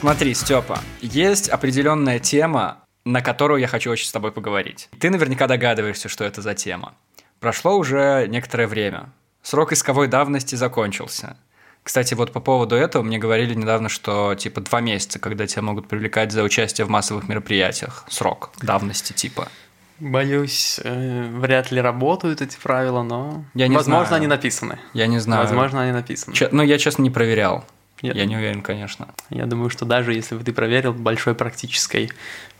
Смотри, Степа, есть определенная тема, на которую я хочу очень с тобой поговорить. Ты наверняка догадываешься, что это за тема. Прошло уже некоторое время. Срок исковой давности закончился. Кстати, вот по поводу этого мне говорили недавно, что типа два месяца, когда тебя могут привлекать за участие в массовых мероприятиях. Срок давности типа. Боюсь, э, вряд ли работают эти правила, но Я не возможно знаю. они написаны. Я не знаю. Возможно они написаны. Че- ну, я честно не проверял. Я, Я не уверен, конечно. я думаю, что даже если бы ты проверил, большой практической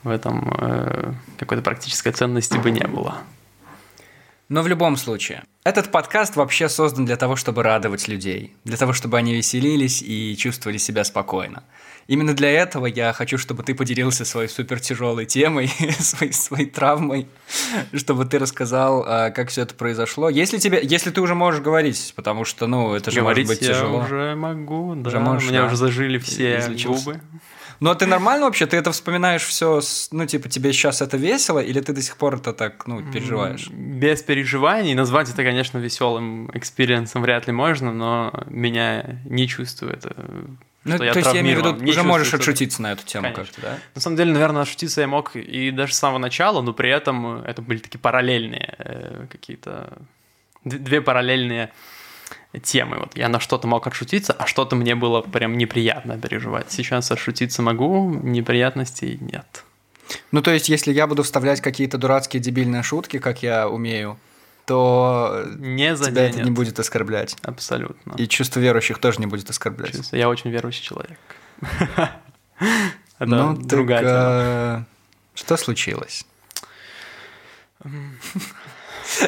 в этом э, какой-то практической ценности бы не было. Но в любом случае, этот подкаст вообще создан для того, чтобы радовать людей, для того, чтобы они веселились и чувствовали себя спокойно. Именно для этого я хочу, чтобы ты поделился своей супер тяжелой темой, своей, своей травмой, чтобы ты рассказал, а, как все это произошло. Если тебе, если ты уже можешь говорить, потому что, ну, это же Говорить может быть я тяжело. уже могу, да. Уже можешь, У меня да. уже зажили все Излечился. губы. Но ты нормально вообще? Ты это вспоминаешь все, ну, типа, тебе сейчас это весело, или ты до сих пор это так, ну, переживаешь? Без переживаний. Назвать это, конечно, веселым experience ом вряд ли можно, но меня не чувствует. э, Ну, что я то есть я имею в виду, травмирован. Не уже можешь отшутиться на эту тему Конечно. как-то, да? На самом деле, наверное, отшутиться я мог и даже с самого начала, но при этом это были такие параллельные э, какие-то... Две параллельные темы. Вот я на что-то мог отшутиться, а что-то мне было прям неприятно переживать. Сейчас отшутиться могу, неприятностей нет. Ну, то есть, если я буду вставлять какие-то дурацкие дебильные шутки, как я умею, то Не тебя это не будет оскорблять. Абсолютно. И чувство верующих тоже не будет оскорблять. Честно, Я очень верующий человек. Это ну, так, другая тема. э, что случилось?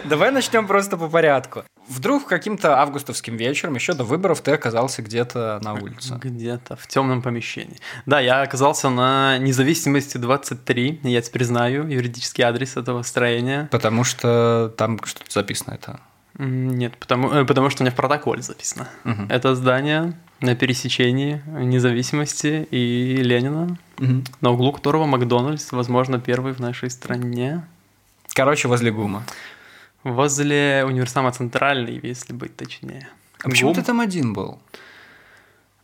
Давай начнем просто по порядку. Вдруг каким-то августовским вечером, еще до выборов, ты оказался где-то на улице. Где-то в темном помещении. Да, я оказался на независимости 23. Я теперь знаю юридический адрес этого строения. Потому что там что-то записано это. Нет, потому, э, потому что у меня в протоколе записано. Мгм. Это здание на пересечении независимости и Ленина, Мгм. на углу которого Макдональдс, возможно, первый в нашей стране. Короче, возле ГУМа. Возле универсама Центральный, если быть точнее. А почему ГУМ. ты там один был?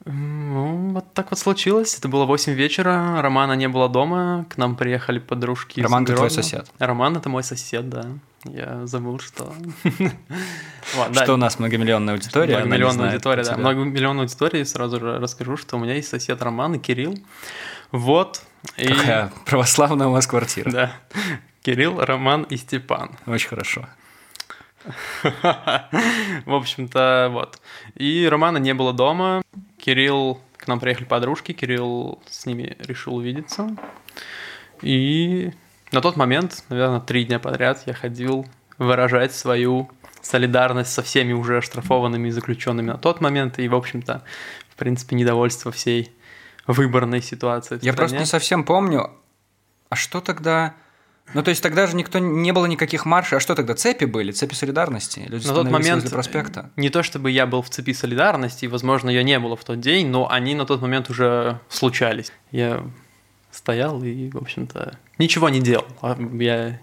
Ну, вот так вот случилось. Это было 8 вечера, Романа не было дома, к нам приехали подружки. Роман, это твой сосед. Роман это мой сосед, да. Я забыл, что... Что у нас многомиллионная аудитория. Многомиллионная аудитория, да. Многомиллионная аудитория, сразу же расскажу, что у меня есть сосед Роман и Кирилл. Вот. Какая православная у вас квартира. Да. Кирилл, Роман и Степан. Очень хорошо. В общем-то, вот. И Романа не было дома. Кирилл, к нам приехали подружки, Кирилл с ними решил увидеться. И на тот момент, наверное, три дня подряд я ходил выражать свою солидарность со всеми уже оштрафованными и заключенными на тот момент. И, в общем-то, в принципе, недовольство всей выборной ситуации. Я просто стране. не совсем помню, а что тогда... Ну, то есть тогда же никто не было никаких маршей. А что тогда? Цепи были? Цепи солидарности? Люди На тот момент проспекта? не то чтобы я был в цепи солидарности, и, возможно, ее не было в тот день, но они на тот момент уже случались. Я стоял и, в общем-то, ничего не делал. А я...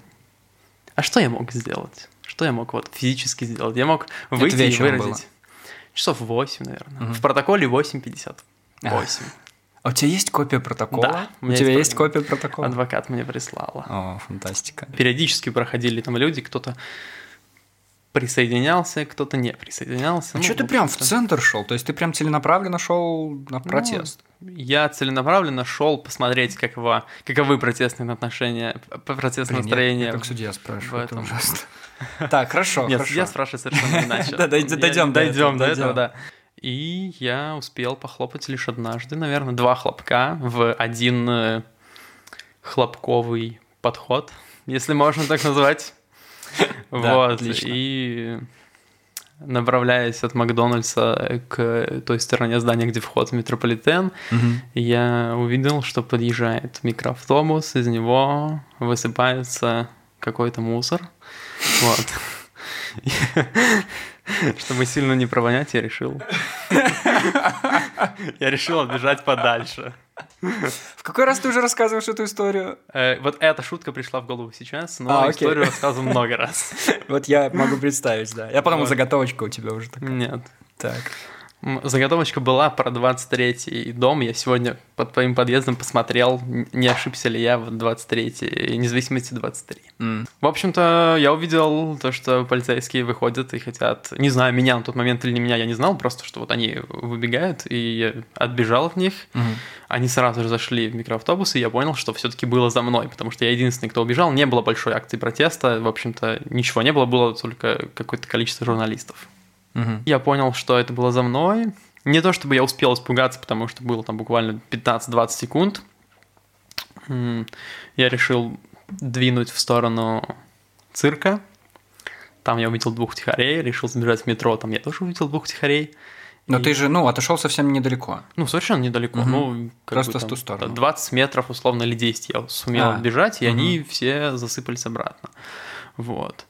А что я мог сделать? Что я мог вот физически сделать? Я мог выйти и выразить. Часов 8, наверное. Мгм. В протоколе 8.58. А. 8. А у тебя есть копия протокола? Да, у тебя есть есть копия протокола? Адвокат мне прислала. О, фантастика. Периодически проходили там люди, кто-то присоединялся, кто-то не присоединялся. А Ну, что ты прям в центр шел? То есть ты прям целенаправленно шел на протест? Я целенаправленно шел посмотреть, каково, каковы протестные отношения, протестное я- настроение. я как судья спрашиваю, это ужасно. Так, хорошо, Нет, хорошо. я спрашиваю совершенно иначе. Да, дойдем- дойдем до этого, да. И я успел похлопать лишь однажды, наверное, два хлопка в один э, хлопковый подход, если можно так назвать. Вот. И направляясь от Макдональдса к той стороне здания, где вход в метрополитен, я увидел, что подъезжает микроавтобус, из него высыпается какой-то мусор. Вот. Чтобы сильно не провонять, я решил... Я решил отбежать подальше. В какой раз ты уже рассказываешь эту историю? Э, Вот эта шутка пришла в голову сейчас, но А, окей. историю рассказывал много раз. Вот я могу представить, да. Я Вот. заготовочка у тебя уже такая. Нет. Так. Заготовочка была про 23-й дом. Я сегодня под твоим подъездом посмотрел, не ошибся ли я в 23-й, независимости 23. М. В общем-то, я увидел то, что полицейские выходят и хотят, не знаю, меня на тот момент или не меня, я не знал, просто что вот они выбегают, и я отбежал от них. Мгм. Они сразу же зашли в микроавтобус, и я понял, что все-таки было за мной, потому что я единственный, кто убежал. Не было большой акции протеста, в общем-то, ничего не было, было только какое-то количество журналистов. Мгм. Я понял, что это было за мной. Не то чтобы я успел испугаться, потому что было там буквально 15-20 секунд. Я решил двинуть в сторону цирка. Там я увидел двух тихарей, решил сбежать в метро, там я тоже увидел двух тихарей. Но И- ты же, ну, отошел совсем недалеко. Ну, совершенно недалеко. Мгм. Ну, как Просто бы в там ту сторону. 20 метров, условно, или 10 я сумел А, отбежать, и мгм. они все засыпались обратно. Вот.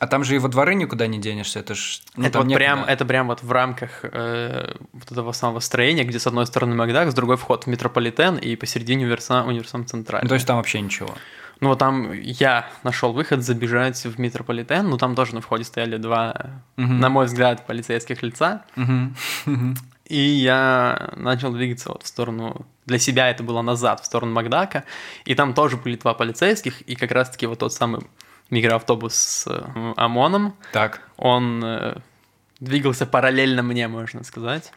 А там же и во дворы никуда не денешься, это ж... ну, это вот прям, это прям вот в рамках э, вот этого самого строения, где с одной стороны Макдак, с другой вход в метрополитен, и посередине универсам, универсам центральный. Ну, то есть там вообще ничего. Ну вот там я нашел выход забежать в метрополитен, но там тоже на входе стояли два, Мгм. на мой взгляд, полицейских лица. Мгм. И я начал двигаться вот в сторону... Для себя это было назад, в сторону Макдака. И там тоже были два полицейских. И как раз-таки вот тот самый микроавтобус с э, ОМОНом, Так. он э, двигался параллельно мне, можно сказать.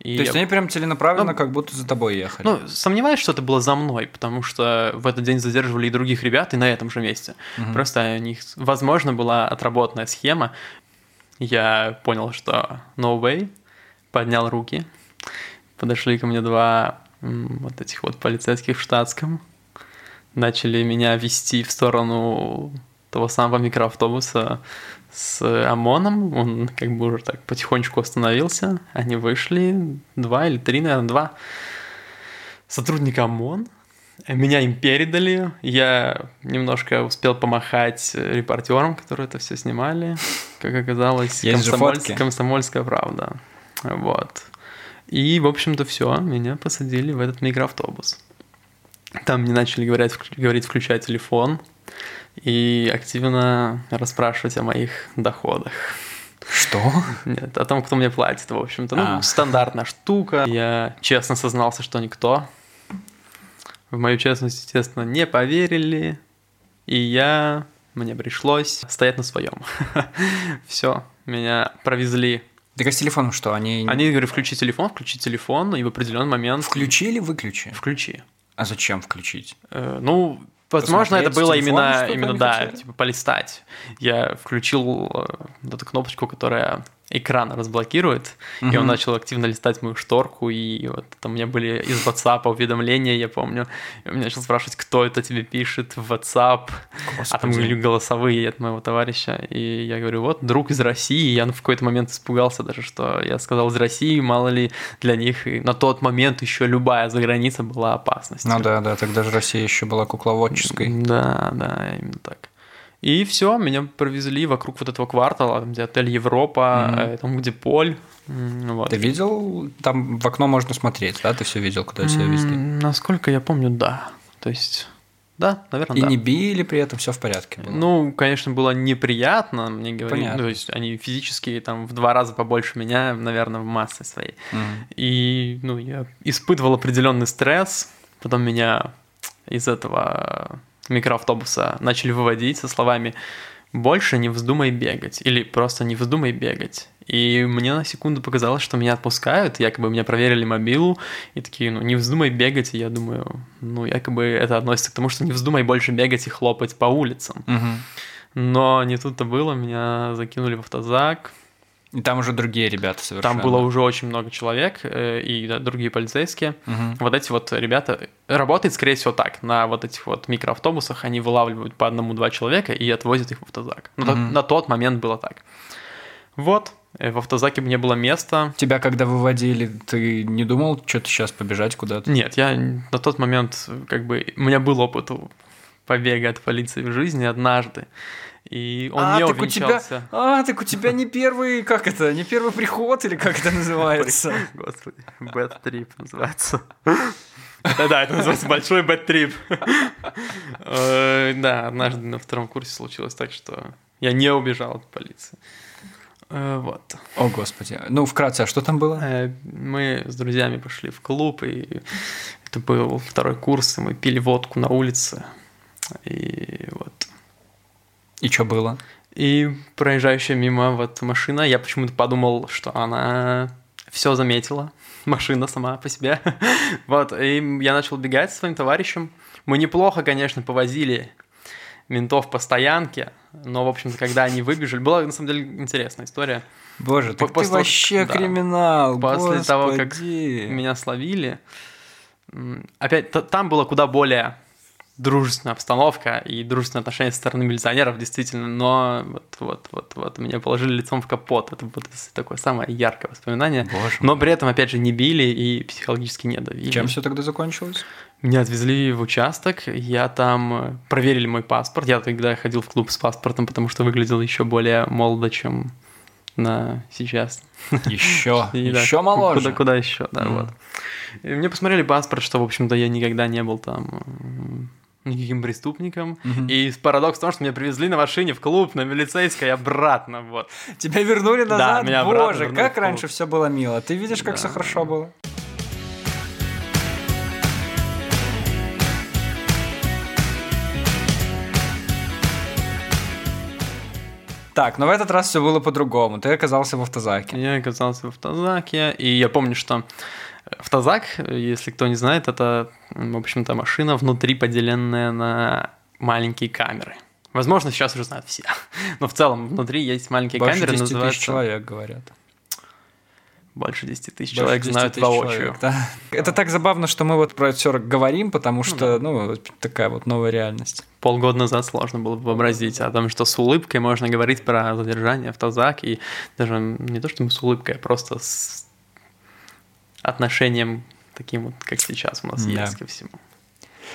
И То есть они прям целенаправленно Ну, как будто за тобой ехали. Ну, сомневаюсь, что это было за мной, потому что в этот день задерживали и других ребят, и на этом же месте. Мгм. Просто у них, возможно, была отработанная схема. Я понял, что no way, поднял руки. Подошли ко мне два вот этих вот полицейских в штатском. Начали меня вести в сторону того самого микроавтобуса с ОМОНом. Он как бы уже так потихонечку остановился. Они вышли, два или три, наверное, два сотрудника ОМОН. Меня им передали. Я немножко успел помахать репортерам, которые это все снимали. Как оказалось, комсомольс- комсомольская правда. Вот. И, в общем-то, все. Меня посадили в этот микроавтобус. Там мне начали говорить, говорить включать телефон и активно расспрашивать о моих доходах. Что? Нет, о том, кто мне платит, в общем-то. Ну, А. стандартная штука. Я честно сознался, что никто. В мою честность, естественно, не поверили. И я... Мне пришлось стоять на своем. Все, меня провезли. Так а с телефоном что? Они, Они говорят, включи телефон, включи телефон, и в определенный момент... включи или выключи? Включи. А зачем включить? Э, Ну, возможно, это было именно, именно да, типа полистать. Я включил э, вот эту кнопочку, которая экран разблокирует, и он начал активно листать мою шторку, и вот там у меня были из WhatsApp уведомления, я помню. И он меня начал спрашивать, кто это тебе пишет в WhatsApp, а там Господи. были голосовые от моего товарища, и я говорю, вот, друг из России, я в какой-то момент испугался даже, что я сказал из России, мало ли для них, и на тот момент еще любая заграница была опасностью. Ну да, да, тогда же Россия еще была кукловодческой. Да, да, именно так. И все, меня провезли вокруг вот этого квартала, там, где отель Европа, э, там, где поль. Вот. Ты видел? Там в окно можно смотреть, да? Ты все видел, куда тебя везли? Насколько я помню, да. То есть, да, наверное, И да. не били при этом, все в порядке было. Ну, конечно, было неприятно, мне говорили. Понятно. То есть, они физически там в два раза побольше меня, наверное, в массе своей. Мгм. И, ну, я испытывал определенный стресс. Потом меня из этого микроавтобуса начали выводить со словами «больше не вздумай бегать» или просто «не вздумай бегать». И мне на секунду показалось, что меня отпускают, якобы меня проверили мобилу, и такие, ну, не вздумай бегать, и я думаю, ну, якобы это относится к тому, что не вздумай больше бегать и хлопать по улицам. Мгм. Но не тут-то было, меня закинули в автозак, И там уже другие ребята совершенно. там было уже очень много человек, э, и да, другие полицейские. Мгм. Вот эти вот ребята работает, скорее всего, так. На вот этих вот микроавтобусах они вылавливают по одному-два человека и отвозят их в автозак. Ну, так- Мгм. на тот момент было так. Вот. э, В автозаке мне было место. Тебя когда выводили, ты не думал что-то сейчас побежать куда-то? Нет, я на тот момент, э, как бы, у меня был опыт побега от полиции в жизни однажды. И он а, не так у тебя, увенчался. а, так у тебя не первый, как это, не первый приход или как это называется? Господи, bad trip называется. Да-да, это называется большой bad trip. Э, Да, однажды на втором курсе случилось так, что я не убежал от полиции. Э, Вот. О, господи. Ну, вкратце, а что там было? Э, Мы с друзьями пошли в клуб, и это был второй курс, и мы пили водку на улице. И вот. И что было? И проезжающая мимо вот машина, я почему-то подумал, что она все заметила, машина сама по себе. вот, и я начал бегать со своим товарищем. Мы неплохо, конечно, повозили ментов по стоянке, но, в общем-то, когда они выбежали, была, на самом деле, интересная история. Боже, так после ты вообще да. криминал, После того, как господи. Меня словили. Опять, там была куда более дружественная обстановка и дружественные отношения со стороны милиционеров, действительно, но вот, вот, вот, вот, меня положили лицом в капот. Это вот такое самое яркое воспоминание. Боже Но при этом, опять же, не били и психологически не давили. Чем все тогда закончилось? Меня отвезли в участок, я там э, проверили мой паспорт. Я тогда ходил в клуб с паспортом, потому что выглядел еще более молодо, чем на сейчас. Еще, И да, еще моложе. Куда, куда еще, да, вот. И мне посмотрели паспорт, что, в общем-то, я никогда не был там никаким преступником. Мгм. И парадокс в том, что меня привезли на машине в клуб, на милицейской, обратно, вот. Тебя вернули Да, назад? меня обратно Боже, как раньше все было мило. Ты видишь, как Да. все хорошо было? Так, но в этот раз все было по-другому. Ты оказался в автозаке. Я оказался в автозаке, и я помню, что автозак, если кто не знает, это, в общем-то, машина внутри поделенная на маленькие камеры. Возможно, сейчас уже знают все. Но в целом внутри есть маленькие Больше камеры, 10 тысяч называются... человек, говорят. Больше 10 тысяч Больше человек 10 знают тысяч воочию. человек, да. Это так забавно, что мы вот про это все говорим, потому что, ну, вот такая вот новая реальность. Полгода назад сложно было бы вообразить о том, что с улыбкой можно говорить про задержание автозак, и даже не то, что с улыбкой, а просто с отношением таким вот, как сейчас у нас Да. есть ко всему.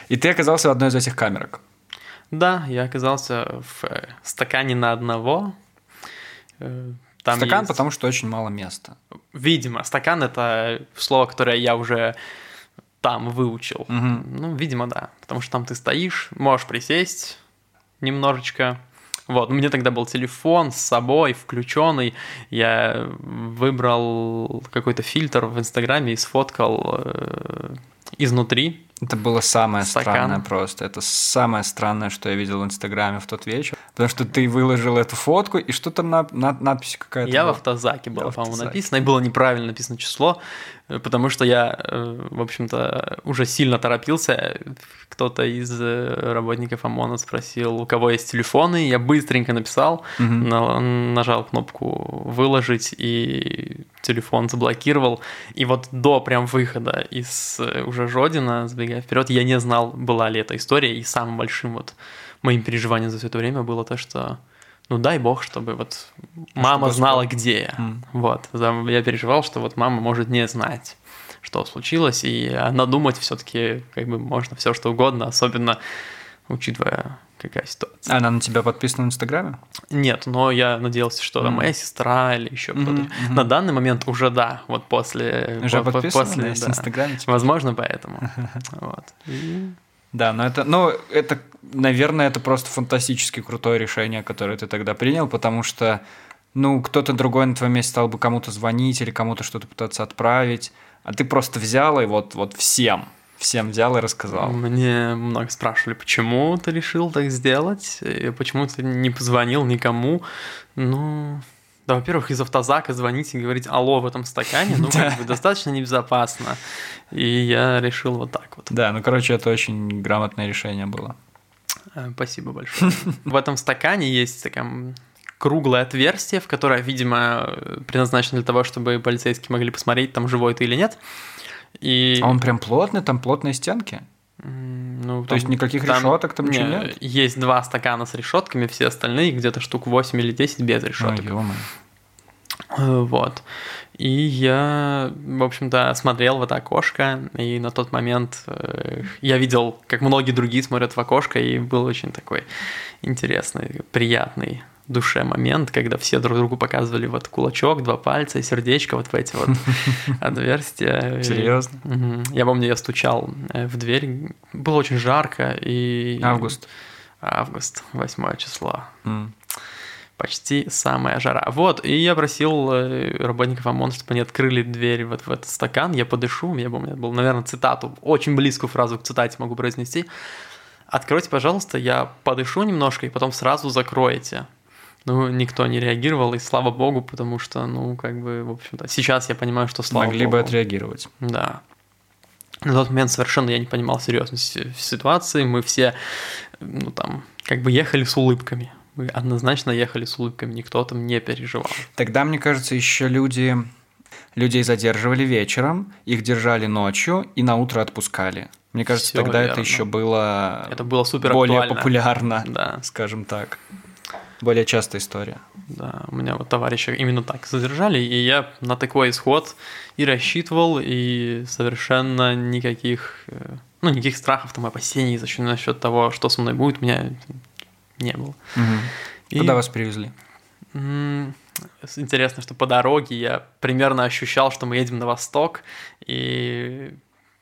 И ты оказался в одной из этих камерок. Да, я оказался в э, стакане на одного. Э, Там Стакан, есть- потому что очень мало места. Видимо, стакан это слово, которое я уже там выучил. Мгм. Ну, видимо, да. Потому что там ты стоишь, можешь присесть немножечко. Вот, ну, мне тогда был телефон с собой, включенный. Я выбрал какой-то фильтр в Инстаграме и сфоткал э, изнутри. Это было самое Стакан. странное просто. Это самое странное, что я видел в Инстаграме в тот вечер. Потому что ты выложил эту фотку, и что там на, на- надпись какая-то Я в была. автозаке было, Я в по-моему, автозаке. написано. И было неправильно написано число, э, потому что я, э, в общем-то, уже сильно торопился. Кто-то из э, работников ОМОНа спросил, у кого есть телефоны. Я быстренько написал, Мгм. на- нажал кнопку «выложить», и телефон заблокировал. И вот до прям выхода из уже Жодина, забегая вперед, я не знал, была ли эта история. И самым большим вот моим переживанием за все это время было то, что ну дай бог, чтобы вот мама чтобы знала, где я. М. Вот. Я переживал, что вот мама может не знать, что случилось, и надумать все-таки как бы можно все что угодно, особенно учитывая какая ситуация. Она на тебя подписана в Инстаграме? Нет, но я надеялся, что Мгм. моя сестра или еще кто-то. мгм. На данный момент уже да, вот после... Уже по- подписана после, да. Инстаграме? типа? Возможно, поэтому. Вот. И- Да, но это, ну, это, наверное, это просто фантастически крутое решение, которое ты тогда принял, потому что, ну, кто-то другой на твоем месте стал бы кому-то звонить или кому-то что-то пытаться отправить, а ты просто взял и вот, вот всем, всем взял и рассказал. Мне много спрашивали, почему ты решил так сделать, и почему ты не позвонил никому. Ну, да, во-первых, из автозака звонить и говорить «алло» в этом стакане, ну, как бы достаточно небезопасно. И я решил вот так вот. Да, ну, короче, это очень грамотное решение было. Э, Спасибо большое. В этом стакане есть такая круглое отверстие, в которое, видимо, э, предназначено для того, чтобы полицейские могли посмотреть, там живой ты или нет. И А он прям плотный, там плотные стенки? Ну, То есть никаких решеток там ничего не, нет? Есть два стакана с решетками, все остальные где-то штук 8 или 10 без решеток. Ой, ё-моё. Э, Вот. И я, в общем-то, смотрел в это окошко, и на тот момент э, я видел, как многие другие смотрят в окошко, и был очень такой интересный, приятный душе момент, когда все друг другу показывали вот кулачок, два пальца и сердечко вот в эти вот отверстия. Серьезно? Я помню, я стучал э, в дверь. Было очень жарко и... Август. Август, 8 число. Почти самая жара. Вот, и я просил э, работников ОМОН, чтобы они открыли дверь вот в этот стакан, я подышу, я помню, это был, наверное, цитату, очень близкую фразу к цитате могу произнести. Откройте, пожалуйста, я подышу немножко, и потом сразу закроете. Ну, никто не реагировал, и слава богу, потому что, ну, как бы, в общем-то, сейчас я понимаю, что слава Могли богу. бы отреагировать. Да. На тот момент совершенно я не понимал серьезности ситуации. Мы все, ну там, как бы ехали с улыбками. Мы однозначно ехали с улыбками, никто там не переживал. Тогда, мне кажется, еще люди людей задерживали вечером, их держали ночью и на утро отпускали. Мне кажется, Всё тогда это верно. еще было Это было супер более популярно, Да, скажем так. Более частая история. да. У меня вот товарища именно так задержали, и я на такой исход и рассчитывал, и совершенно никаких, э, ну, никаких страхов, там, опасений за счет- насчет того, что со мной будет, у меня не было. И- Куда вас привезли? Интересно, что по дороге я примерно ощущал, что мы едем на восток, и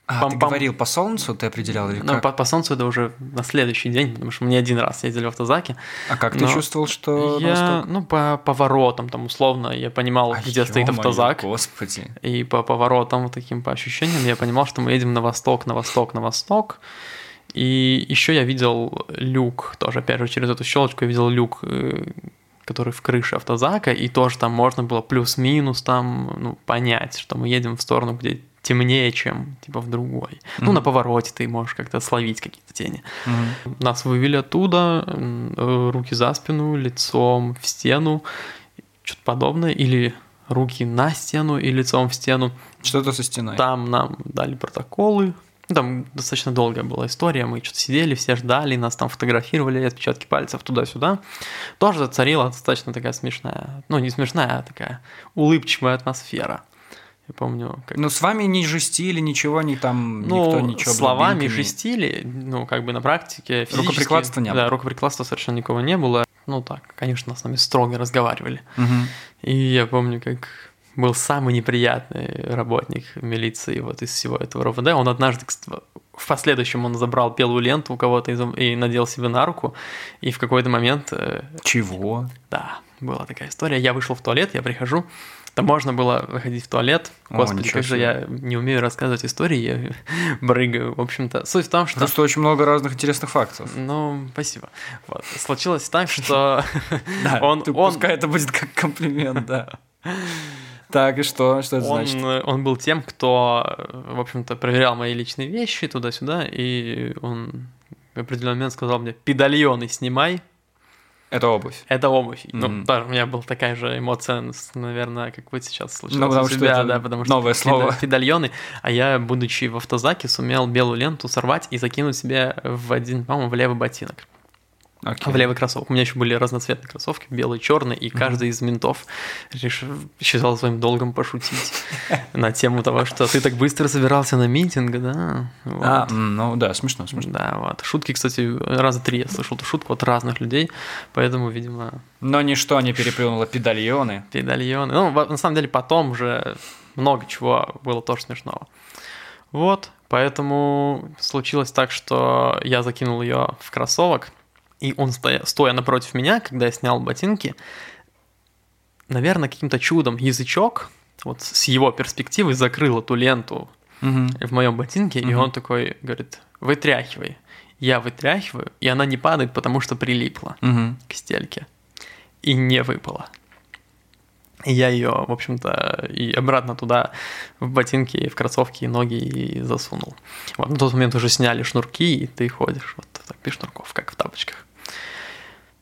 А, ты Пам-пам. говорил по солнцу, ты определял или ну, как? по, по солнцу это уже на следующий день, потому что мы не один раз ездили в автозаке. А как ты чувствовал, что я, ну, по поворотам, там, условно, я понимал, А, где стоит автозак, Господи. и по поворотам, вот таким по ощущениям, я понимал, что мы едем на восток, на восток, на восток. И еще я видел люк, тоже, опять же, через эту щелочку я видел люк, э, который в крыше автозака, и тоже там можно было плюс-минус там, ну, понять, что мы едем в сторону, где темнее, чем, типа, в другой. Ну, на повороте ты можешь как-то словить какие-то тени. Мгм. Нас вывели оттуда, руки за спину, лицом в стену, что-то подобное, или руки на стену и лицом в стену. Что-то со стеной. Там нам дали протоколы. Ну, Там достаточно долгая была история. Мы что-то сидели, все ждали, нас там фотографировали, отпечатки пальцев туда-сюда. Тоже царила достаточно такая смешная, ну не смешная, а такая улыбчивая атмосфера. Я помню, как Ну, с вами не жестили, ничего, не там, ну, никто ничего словами жестили, ну, как бы на практике физически... Рукоприкладства не было. Да, рукоприкладства совершенно никого не было. Ну, так, конечно, с нами строго разговаривали. Мгм. И я помню, как был самый неприятный работник милиции вот из всего этого РОВД. Он однажды, в последующем он забрал белую ленту у кого-то и надел себе на руку. И в какой-то момент, э, Чего? да, была такая история. Я вышел в туалет, я прихожу. Там можно было выходить в туалет. О, Господи, ничего как же я не умею рассказывать истории, я брыгаю. В общем-то, суть в том, что... Просто очень много разных интересных фактов. Ну, спасибо. Вот. Случилось так, что он, пускай это будет как комплимент, да. Так, и что? Что это он, значит? э, он был тем, кто, э, в общем-то, проверял мои личные вещи туда-сюда, и он в определенный момент сказал мне, педальоны снимай, Это обувь. это обувь. Ну, Мгм. тоже у меня была такая же эмоция, наверное, как вы сейчас случилось Ну, потому у что это да, потому что новое слово. педальоны, а я, будучи в автозаке, сумел белую ленту сорвать и закинуть себе в один, по-моему, в левый ботинок. Окей. В левый кроссовок. У меня еще были разноцветные кроссовки, белый, черный, и каждый из ментов решил, считал своим долгом пошутить на тему того, что ты так быстро собирался на митинг, да? Вот. А, ну да, смешно, смешно. Да, вот. Шутки, кстати, раза три я слышал эту шутку от разных людей, поэтому, видимо, Но ничто не переплюнуло педальоны. педальоны. Ну, на самом деле, потом уже много чего было тоже смешного. Вот, поэтому случилось так, что я закинул ее в кроссовок, и он, стоя, стоя напротив меня, когда я снял ботинки, наверное, каким-то чудом язычок вот с его перспективы закрыл эту ленту Мгм. в моем ботинке, и Мгм. он такой говорит, вытряхивай. Я вытряхиваю, и она не падает, потому что прилипла Мгм. к стельке. И не выпала. И я ее, в общем-то, и обратно туда, в ботинки, и в кроссовки, и ноги и засунул. Вот, на тот момент уже сняли шнурки, и ты ходишь вот так без шнурков, как в тапочках.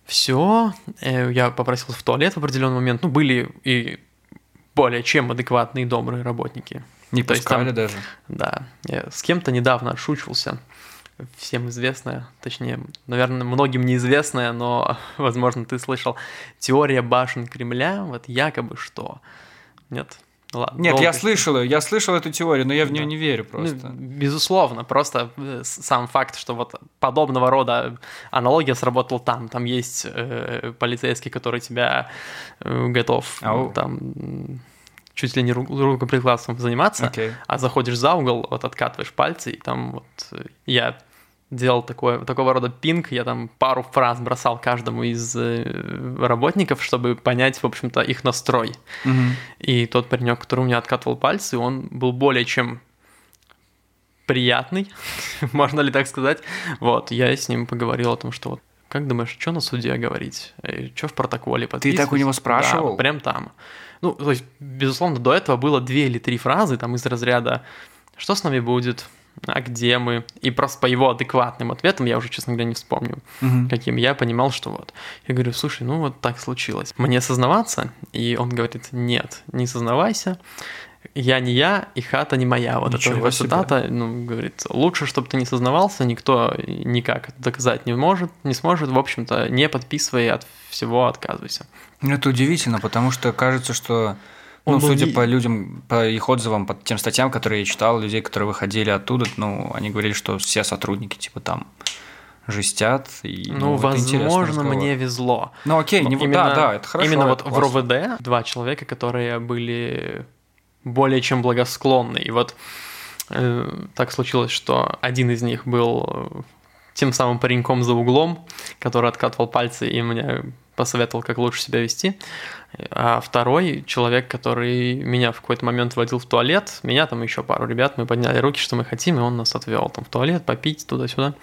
Все, я попросился в туалет в определенный момент. Ну, были и более чем адекватные добрые работники. Не То есть пускали там- даже. Да, я с кем-то недавно отшучивался. Всем известная, точнее, наверное, многим неизвестная, но, возможно, ты слышал, теория башен Кремля, вот якобы что. Нет? Ну Ладно. Нет, я слышал ее, я слышал эту теорию, но я в нее Да. не верю Ну, просто. безусловно, просто э, сам факт, что вот подобного рода аналогия сработала там. Там есть э, полицейский, который тебя э, готов Ау. ну, там чуть ли не ру- рукоприкладством заниматься, Окей. а заходишь за угол, вот откатываешь пальцы, и там вот я делал такое, такого рода пинг, я там пару фраз бросал каждому из э, работников, чтобы понять, в общем-то, их настрой. Мгм. И тот паренек, который у меня откатывал пальцы, он был более чем приятный, можно ли так сказать. Вот, я с ним поговорил о том, что вот как думаешь, что на суде говорить? Что в протоколе подписывать? так у него спрашивал? Да, прям там. Ну, то есть, безусловно, до этого было две или три фразы там из разряда «Что с нами будет?», «А где мы?». И просто по его адекватным ответам, я уже, честно говоря, не вспомню, Мгм. каким я понимал, что вот. Я говорю, слушай, ну вот так случилось. Мне сознаваться? И он говорит, нет, не сознавайся. Я не я, и хата не моя. Вот это Ничего его себе. цитата, ну, говорит, лучше, чтобы ты не сознавался, никто никак это доказать не может, не сможет. В общем-то, не подписывай, от всего отказывайся. Это удивительно, потому что кажется, что, ну, был судя по людям, по их отзывам, по тем статьям, которые я читал, людей, которые выходили оттуда, ну, они говорили, что все сотрудники, типа, там жестят. И, Ну, интересный возможно, мне везло. Ну, окей, не, да, да, это хорошо. Именно вот в классно. РОВД два человека, которые были более чем благосклонны. И вот э, так случилось, что один из них был тем самым пареньком за углом, который откатывал пальцы и мне посоветовал, как лучше себя вести. А второй человек, который меня в какой-то момент водил в туалет, меня там еще пару ребят, мы подняли руки, что мы хотим, и он нас отвел там в туалет, попить туда-сюда.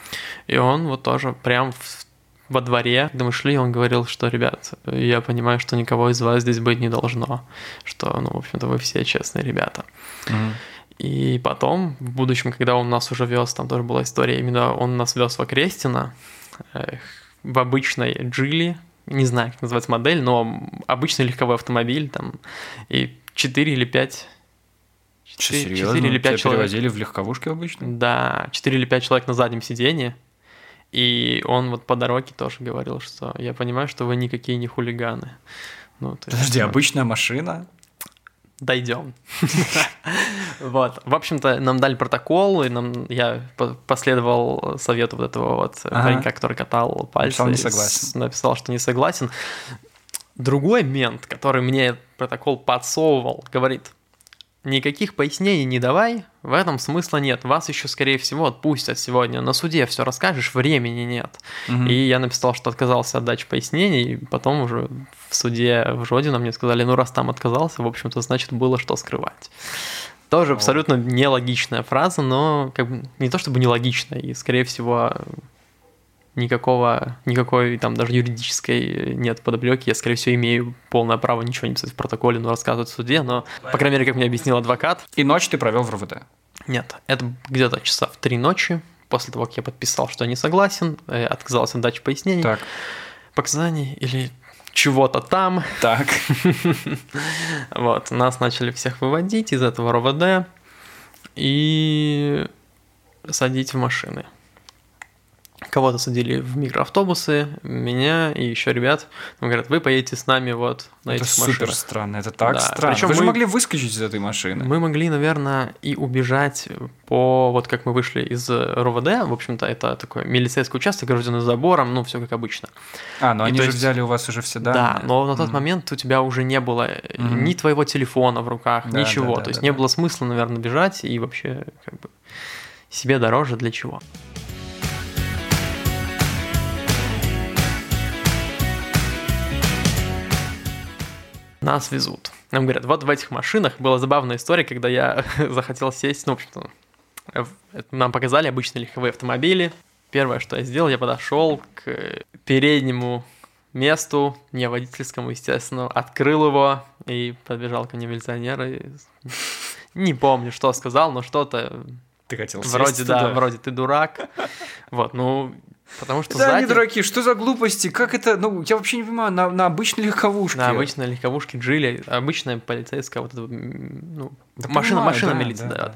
И он вот тоже прям в- во дворе, когда мы шли, он говорил, что, ребят, я понимаю, что никого из вас здесь быть не должно, что, ну, в общем-то, вы все честные ребята. Мгм. И потом, в будущем, когда он нас уже вез, там тоже была история, именно он нас вез в Окрестино, в обычной Джили, не знаю, как называется модель, но обычный легковой автомобиль, там, и 4 или 5... Что, серьезно? 4 или 5 Тебя человек. перевозили в легковушке обычно? Да, 4 или 5 человек на заднем сиденье. И он вот по дороге тоже говорил, что я понимаю, что вы никакие не хулиганы. Ну, есть, Подожди, ну, обычная машина? Дойдем. Вот. В общем-то, нам дали протокол, и нам я по- последовал совету вот этого вот паренька, который катал пальцы. Написал, что не согласен. Другой мент, который мне протокол подсовывал, говорит, никаких пояснений не давай, в этом смысла нет. Вас еще, скорее всего, отпустят сегодня. На суде все расскажешь, времени нет. Мгм. И я написал, что отказался от дачи пояснений, и потом уже в суде в Жодино мне сказали, ну раз там отказался, в общем-то, значит, было что скрывать. Тоже абсолютно нелогичная фраза, но как бы не то чтобы нелогичная, и, скорее всего, никакого, никакой там даже юридической нет подоплеки. Я, скорее всего, имею полное право ничего не писать в протоколе, но рассказывать в суде, но, по крайней мере, как мне объяснил адвокат, И ночь ты провел в РВД. нет, это где-то часа в три ночи, после того, как я подписал, что я не согласен, э, отказался от дачи пояснений, Так, показаний или чего-то там. так. Вот, нас начали всех выводить из этого РОВД и садить в машины. Кого-то садили в микроавтобусы, меня и еще ребят. Нам говорят, вы поедете с нами вот на Это этих супер машинах. странно, это так Да, странно. причем Вы же мы- могли выскочить из этой машины. Мы могли, наверное, и убежать по... Вот как мы вышли из РОВД, в общем-то, это такой милицейский участок, огражденный забором, ну, все как обычно. А, но И они же есть- взяли у вас уже все Да, данные. но на тот Мгм. момент у тебя уже не было э, Мгм. ни твоего телефона в руках, Да, ничего. да, да, То есть да, не да. было смысла, наверное, бежать и вообще как бы себе дороже для чего. Нас везут. Нам говорят, вот в этих машинах была забавная история, когда я захотел сесть, ну, в общем-то, нам показали обычные легковые автомобили. Первое, что я сделал, я подошел к переднему месту, не водительскому, естественно, открыл его и подбежал ко мне милиционер и не помню, что сказал, но что-то Ты хотел сесть вроде, да, туда. вроде ты дурак. Вот, ну, потому что Да, сзади... они дураки, что за глупости? Как это? Ну, я вообще не понимаю, на, на обычной легковушке. На обычной легковушке Джили, обычная полицейская вот эта, ну, Да машина, понимаю, машина да, милиции, да, да. да.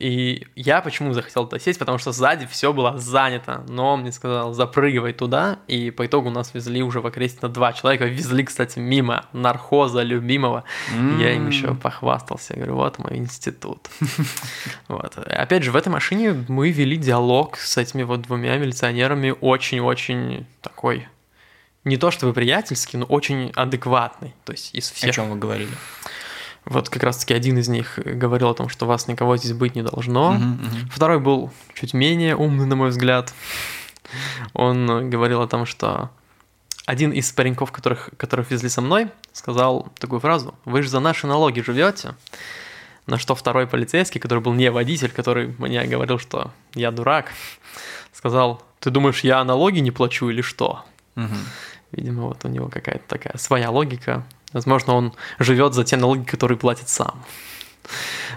И я почему захотел туда сесть, потому что сзади все было занято, но он мне сказал, запрыгивай туда, и по итогу нас везли уже в окрестно два человека, везли, кстати, мимо нархоза любимого, я им еще похвастался, говорю, вот мой институт. Вот. Опять же, в этой машине мы вели диалог с этими вот двумя милиционерами. Очень-очень такой, не то чтобы приятельский, но очень адекватный, то есть из О всех. чем вы говорили? Вот как раз-таки один из них говорил о том, что вас никого здесь быть не должно. Мгм, мгм. Второй был чуть менее умный, на мой взгляд. Он говорил о том, что один из пареньков, которых, которых везли со мной, сказал такую фразу «Вы же за наши налоги живете». На что второй полицейский, который был не водитель, который мне говорил, что я дурак, сказал «Ты думаешь, я налоги не плачу или что?» Мгм. Видимо, вот у него какая-то такая своя логика. Возможно, он живет за те налоги, которые платит сам.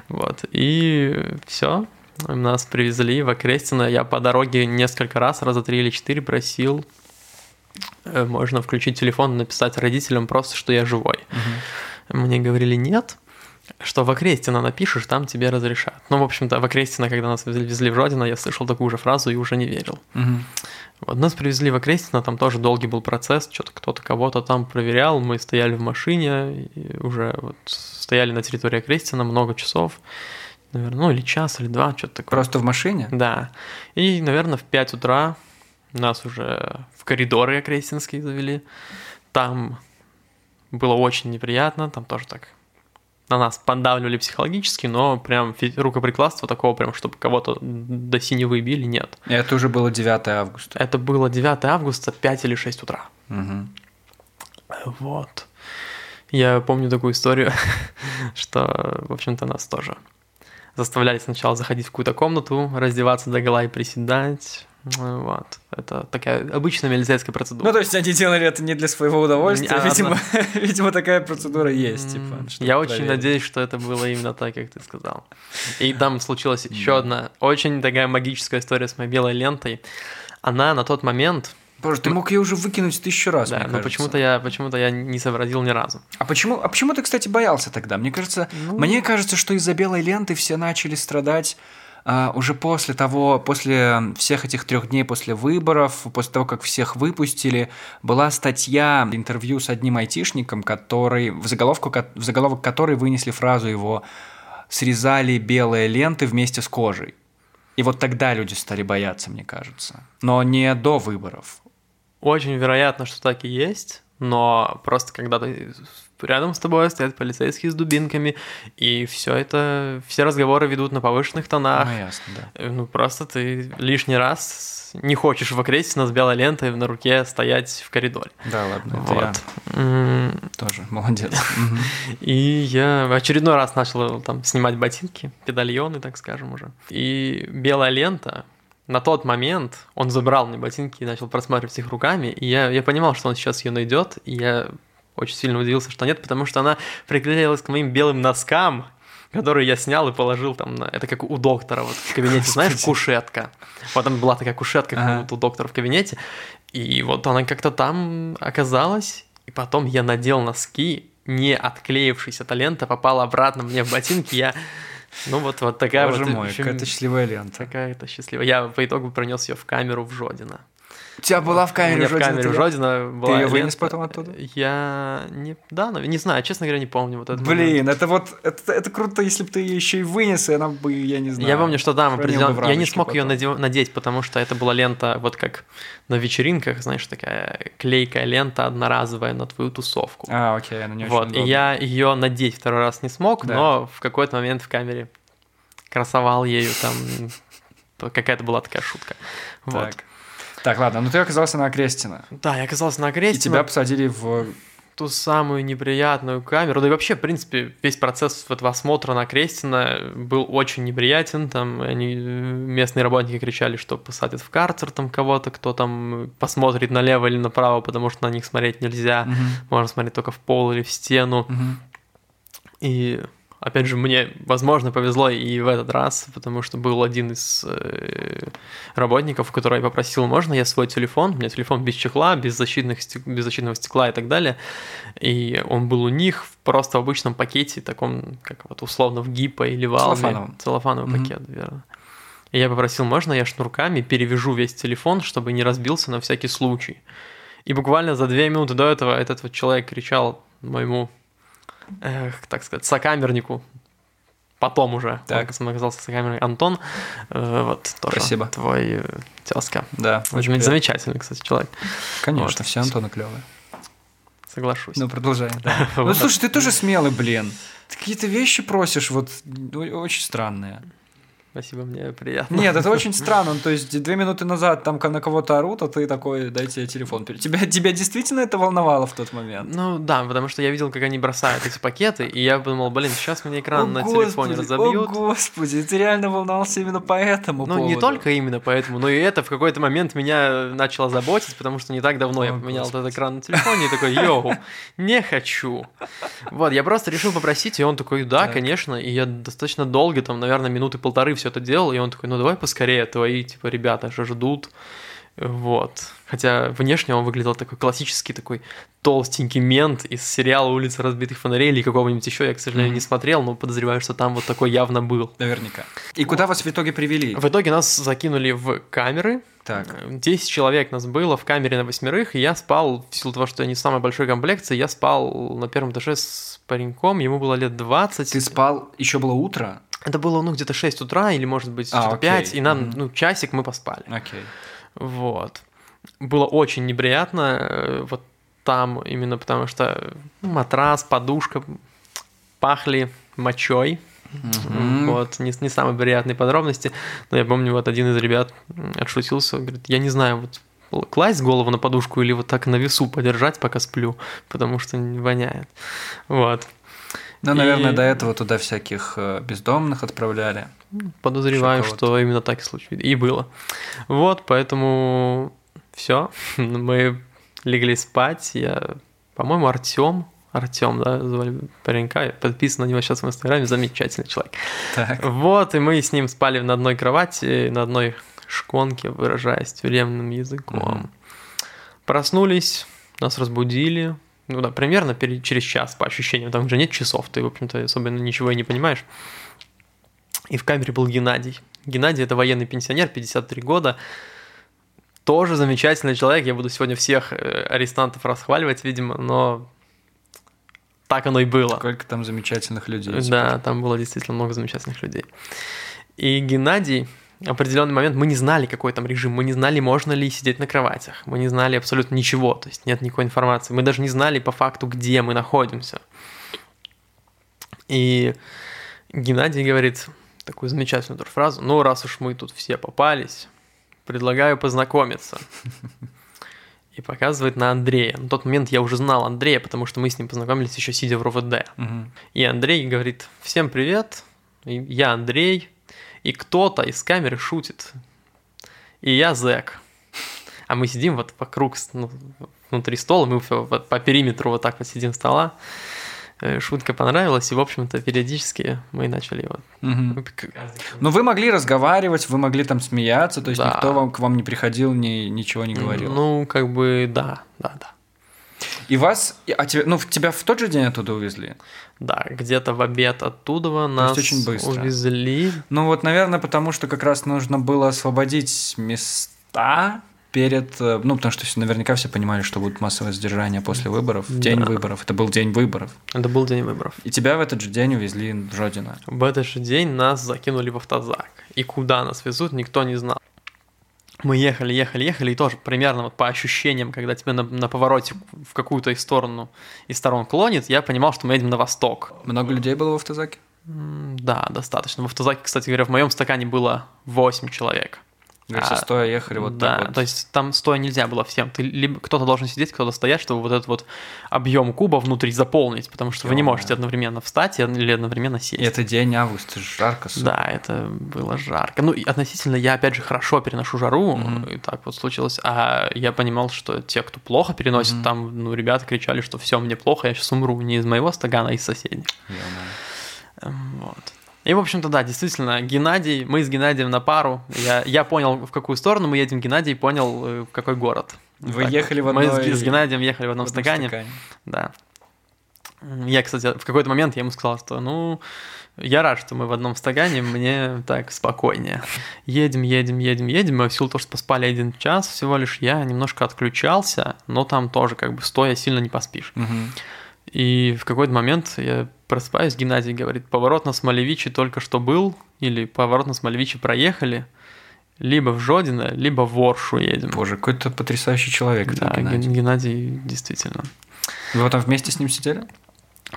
Вот. И все. Нас привезли в Окрестино. Я по дороге несколько раз, раза три или четыре просил. э, Можно включить телефон, написать родителям просто, что я живой. Мне говорили нет, что в Окрестино напишешь, там тебе разрешат. Ну, в общем-то, в Окрестино, когда нас везли, в Родино, я слышал такую же фразу и уже не верил. Мгм. Вот нас привезли в Окрестино, там тоже долгий был процесс, что-то кто-то кого-то там проверял, мы стояли в машине, уже вот стояли на территории Окрестина много часов, наверное, ну или час, или два, что-то такое. Просто в машине? Да. И, наверное, в 5 утра нас уже в коридоры окрестинские завели. Там было очень неприятно, там тоже так на нас поддавливали психологически, но прям рукоприкладства такого прям, чтобы кого-то до синевы били, нет. Это уже было 9 августа. Это было 9 августа, 5 или 6 утра. Мгм. Вот. Я помню такую историю, что, в общем-то, нас тоже заставляли сначала заходить в какую-то комнату, раздеваться до гола и приседать. Ну, Вот. Это такая обычная милицейская процедура. Ну, то есть они делали это не для своего удовольствия, а видимо, видимо, такая процедура есть, типа. Я очень проверить. надеюсь, что это было именно так, как ты сказал. И там случилась еще одна очень такая магическая история с моей белой лентой. Она на тот момент, Боже, ты мог ее уже выкинуть тысячу раз, да, но почему-то я, почему-то я не сообразил ни разу. А почему, а почему ты, кстати, боялся тогда? Мне кажется, Ну. мне кажется, что из-за белой ленты все начали страдать уже после того, после всех этих трех дней после выборов, после того, как всех выпустили, была статья, интервью с одним айтишником, который в заголовку, в заголовок которой вынесли фразу его «срезали белые ленты вместе с кожей». И вот тогда люди стали бояться, мне кажется. Но не до выборов. Очень вероятно, что так и есть, но просто когда ты рядом с тобой стоят полицейские с дубинками, и все это, все разговоры ведут на повышенных тонах. Ну, ясно, да. Э, Ну, просто ты лишний раз не хочешь в окрестина с белой лентой на руке стоять в коридоре. Да, ладно, это я Вот. М, тоже молодец. И я в очередной раз начал там снимать ботинки, педальоны, так скажем уже. И белая лента, на тот момент он забрал мне ботинки и начал просматривать их руками, и я, я понимал, что он сейчас ее найдет, и я очень сильно удивился, что нет, потому что она приклеилась к моим белым носкам, которые я снял и положил там на... Это как у доктора вот в кабинете, знаешь, кушетка. Вот там была такая кушетка, Ага. у доктора в кабинете, и вот она как-то там оказалась, и потом я надел носки, не отклеившись эта лента попала обратно мне в ботинки, я... Ну вот, вот такая Боже вот... мой, общем, какая-то счастливая лента. Такая-то счастливая. Я по итогу пронес ее в камеру в Жодино. У тебя была в камере меня в Жодина камере в тогда? Жодино была её вынес лента. потом оттуда? Я не... Да, нав- не знаю, честно говоря, не помню вот момент. Блин, это вот это, это круто, если бы ты ее еще и вынес, и она бы, я не знаю. Я помню, что да, бы определенно. Я не смог ее потом. надеть, потому что это была лента, вот как на вечеринках, знаешь, такая клейкая лента одноразовая на твою тусовку. А, окей, она не очень вот, и удобная. я ее надеть второй раз не смог, Да. но в какой-то момент в камере красовал ею там. Какая-то была такая шутка. Вот. Так. Ладно, ну ты оказался на Окрестина. Да, я оказался на И окресте. тебя посадили в... ту самую неприятную камеру. Да и вообще, в принципе, весь процесс этого осмотра на Крестина был очень неприятен. Там они, э, местные работники кричали, что посадят в карцер там кого-то, кто там посмотрит налево или направо, потому что на них смотреть нельзя. Мгм, Можно смотреть только в пол или в стену. мгм. И опять же, мне, возможно, повезло и в этот раз, потому что был один из э, работников, который попросил, можно я свой телефон, у меня телефон без чехла, без, защитных, без защитного стекла и так далее, и он был у них в просто в обычном пакете, таком, как вот условно в гипо или в Алме. Целлофановом. Целлофановый Мгм. пакет, верно. И я попросил, можно я шнурками перевяжу весь телефон, чтобы не разбился на всякий случай. И буквально за две минуты до этого этот вот человек кричал моему, эх, так сказать, сокамернику, потом уже, Так. он оказался сокамерник Антон, э, вот тоже Спасибо. твой э, тезка. Да, очень приятно. замечательный, кстати, человек. Конечно, Вот. все Антоны клевые. соглашусь. Ну, продолжай. да. Ну, слушай, ты тоже смелый, блин. Ты какие-то вещи просишь, вот, очень странные. Спасибо, мне приятно. Нет, это очень странно. Ну, То есть две минуты назад там на кого-то орут, а ты такой, дайте я телефон. пере-». Тебя, тебя действительно это волновало в тот момент? Ну да, потому что я видел, как они бросают эти пакеты, и я подумал, блин, сейчас мне экран О, на Господи, телефоне разобьют. О, господи, ты реально волновался именно по этому Ну, не поводу. только именно поэтому, но и это в какой-то момент меня начало заботить, потому что не так давно я О, поменял Господи. этот экран на телефоне и такой, йоу, не хочу. Вот, я просто решил попросить, и он такой, да, Так. конечно, и я достаточно долго, там, наверное, минуты полторы все это делал, и он такой, ну, давай поскорее, твои, типа, ребята же ждут. Вот. Хотя внешне он выглядел такой классический, такой толстенький мент из сериала «Улица разбитых фонарей» или какого-нибудь еще, я, к сожалению, Мгм. не смотрел, но подозреваю, что там вот такой явно был. Наверняка. И куда вас в итоге привели? В итоге нас закинули в камеры. Так. 10 человек нас было в камере на восьмерых, и я спал, в силу того, что я не самой большой комплекции, я спал на первом этаже с пареньком, ему было лет 20. Ты спал, еще было утро? Это было, ну, где-то 6 утра или, может быть, А, окей. 5, и нам, Мгм. ну, часик мы поспали. Окей. Вот. Было очень неприятно, э, вот там именно потому что ну, матрас, подушка пахли мочой. Мгм. Вот, не, не самые приятные подробности. Но я помню, вот один из ребят отшутился, говорит, я не знаю, вот класть голову на подушку или вот так на весу подержать, пока сплю, потому что воняет. Вот. Ну, наверное, И- до этого туда всяких э, бездомных отправляли. Подозреваю, Еще кого-то. что именно так и случилось. И было. Вот, поэтому все. Мы легли спать. Я, по-моему, Артем. Артем, да, звали паренька. Подписан на него сейчас в Инстаграме. Замечательный человек. Так. Вот, и мы с ним спали на одной кровати, на одной шконке, выражаясь тюремным языком. Мгм. Проснулись, нас разбудили. Ну да, примерно через час, по ощущениям. Там же нет часов, ты, в общем-то, особенно ничего и не понимаешь. И в камере был Геннадий. Геннадий – это военный пенсионер, 53 года. Тоже замечательный человек. Я буду сегодня всех э, арестантов расхваливать, видимо, но так оно и было. Сколько там замечательных людей. Да, там было действительно много замечательных людей. И Геннадий, определенный момент мы не знали, какой там режим, мы не знали, можно ли сидеть на кроватях, мы не знали абсолютно ничего, то есть нет никакой информации, мы даже не знали по факту, где мы находимся. И Геннадий говорит такую замечательную фразу, ну раз уж мы тут все попались, предлагаю познакомиться. И показывает на Андрея. На тот момент я уже знал Андрея, потому что мы с ним познакомились еще сидя в РОВД. Мгм. И Андрей говорит, всем привет, я Андрей, и кто-то из камеры шутит, и я зэк. А мы сидим вот вокруг, ну, внутри стола, мы вот по периметру вот так вот сидим стола. Э, Шутка понравилась, и, в общем-то, периодически мы начали вот... Мгм. Ну, вы могли разговаривать, вы могли там смеяться, то есть Да. никто вам, к вам не приходил, ни, ничего не говорил. Ну, как бы, да, да, да. И вас, а тебя, ну, тебя в тот же день оттуда увезли? Да, где-то в обед оттуда нас очень быстро. увезли. Ну, вот, наверное, потому что как раз нужно было освободить места перед... э, Ну, потому что наверняка все понимали, что будут массовые задержания после выборов, в день Да. выборов. Это был день выборов. Это был день выборов. И тебя в этот же день увезли в Жодино. В этот же день нас закинули в автозак. И куда нас везут, никто не знал. Мы ехали, ехали, ехали, и тоже примерно вот по ощущениям, когда тебя на, на повороте в какую-то из сторону, из сторон клонит, я понимал, что мы едем на восток. Много людей было в автозаке? Да, достаточно. В автозаке, кстати говоря, в моем стакане было 8 человек. Говоришь, А, стоя ехали вот да, так вот. то есть там стоя нельзя было всем. Ты либо кто-то должен сидеть, кто-то стоять, чтобы вот этот вот объем куба внутри заполнить, потому что вы не можете одновременно встать или одновременно сесть. И это день августа, жарко, сука. Да, это было жарко. Ну, и относительно я, опять же, хорошо переношу жару, Мгм. и так вот случилось. А я понимал, что те, кто плохо переносит, Мгм. там, ну, ребята кричали, что все, мне плохо, я сейчас умру не из моего стакана, а из соседних. Ё-моё. Эм, Вот. И, в общем-то, да, действительно, Геннадий, мы с Геннадием на пару. Я, я понял, в какую сторону мы едем, Геннадий понял, э, в какой город. Вы Так ехали в вот. Мы с, с Геннадием ехали в одном В одном стакане. Да. М, Я, кстати, в какой-то момент я ему сказал, что, ну, я рад, что мы в одном стакане, мне так спокойнее. Едем, едем, едем, едем, и в силу того, что поспали один час всего лишь, я немножко отключался, но там тоже как бы стоя сильно не поспишь. Мгм. И в какой-то момент я просыпаюсь, Геннадий говорит, поворот на Смолевиче только что был, или поворот на Смолевиче проехали, либо в Жодино, либо в Оршу едем. Боже, какой-то потрясающий человек. Да, Геннадий. Ген- Геннадий действительно. Вы потом вместе с ним сидели?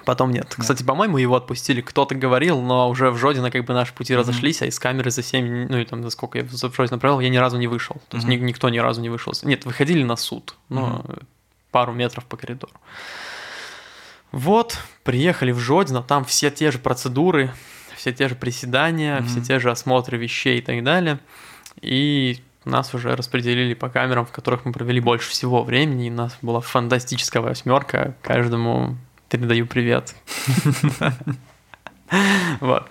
Потом нет. Кстати, по-моему, его отпустили. Кто-то говорил, но уже в Жодино как бы наши пути Мгм. разошлись, а из камеры за 7, ну и там за сколько я в Жодино провел, я ни разу не вышел. То есть ни- никто ни разу не вышел. Нет, выходили на суд, но пару метров по коридору. Вот, приехали в Жодино, там все те же процедуры, все те же приседания, Мгм. все те же осмотры вещей и так далее. И нас уже распределили по камерам, в которых мы провели больше всего времени, и у нас была фантастическая восьмерка. Каждому передаю привет. Вот.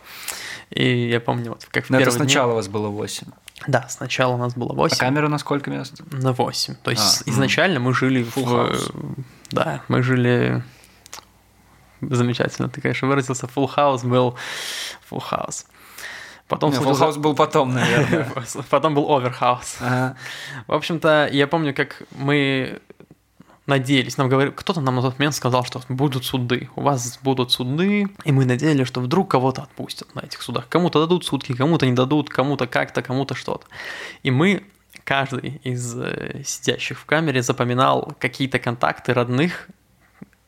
И я помню, вот как в Но это сначала у вас было 8. Да, сначала у нас было А 8 камера на сколько мест? на 8. То есть А, изначально мы жили в... Да, мы жили... Замечательно, ты, конечно, выразился. Full house был full house. Потом Не, случился- Full House был потом, наверное. Потом был overhouse. Ага. В общем-то, я помню, как мы надеялись, нам говорили, кто-то нам на тот момент сказал, что будут суды, у вас будут суды, и мы надеялись, что вдруг кого-то отпустят на этих судах. Кому-то дадут сутки, кому-то не дадут, кому-то как-то, кому-то что-то. И мы, каждый из э, сидящих в камере, запоминал какие-то контакты родных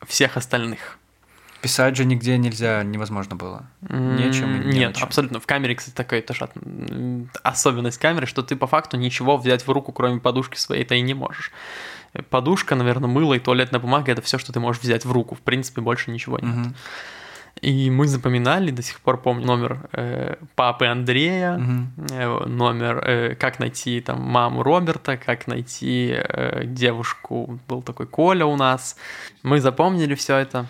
всех остальных. Писать же нигде нельзя, невозможно было. Нечем и не Нет, на чем. абсолютно. В камере, кстати, такая тоже особенность камеры, что ты по факту ничего взять в руку, кроме подушки своей-то и не можешь. Подушка, наверное, мыло и туалетная бумага – это все, что ты можешь взять в руку. В принципе, больше ничего нет. Мгм. И мы запоминали, до сих пор помню номер э, папы Андрея, Мгм. э, номер, э, как найти там маму Роберта, как найти э, девушку, был такой Коля у нас. Мы запомнили все это.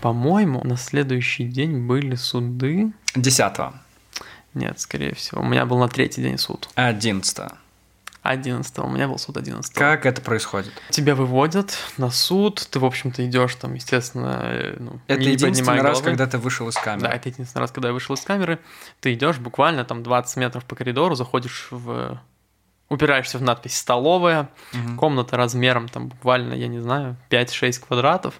По-моему, на следующий день были суды. Десятого. Нет, скорее всего. У меня был на третий день суд. Одиннадцатого. 11 у меня был суд 11 Как это происходит? Тебя выводят на суд, ты, в общем-то, идешь там, естественно, э, ну, Это не- единственный раз, головы. когда ты вышел из камеры. Да, это единственный раз, когда я вышел из камеры. Ты идешь буквально там 20 метров по коридору, заходишь в... Упираешься в надпись «столовая», Мгм. комната размером там буквально, я не знаю, 5-6 квадратов.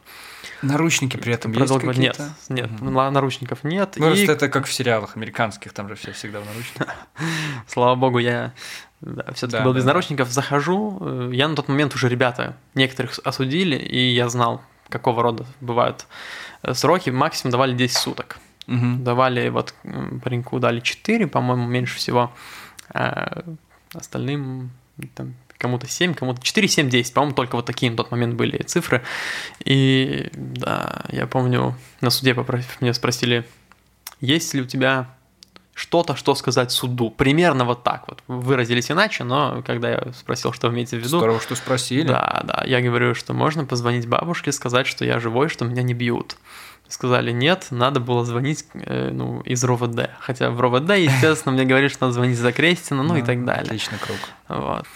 Наручники при этом есть Нет, какие-то? нет, Мгм. на- наручников нет. Ну, и, это как в сериалах американских, там же все всегда в наручниках. слава богу, я все-таки Да, был да, без да. наручников. Захожу, э, я на тот момент уже ребята, некоторых осудили, и я знал, какого рода бывают э, сроки. Максимум давали 10 суток. Мгм. Давали, вот пареньку дали 4, по-моему, меньше всего. А остальным там, кому-то 7, кому-то 4, 7, 10. По-моему, только вот такие на тот момент были цифры. И да, я помню, на суде попро- меня спросили, есть ли у тебя что-то, что сказать суду. Примерно вот так вот. Выразились иначе, но когда я спросил, что вы имеете в виду, Здорово, что спросили. да, да. Я говорю, что можно позвонить бабушке, сказать, что я живой, что меня не бьют. Сказали, нет, надо было звонить э, ну, из РОВД. Хотя в РОВД, естественно, мне говорили, что надо звонить за Крестина, ну и так далее. Отличный круг. Вот.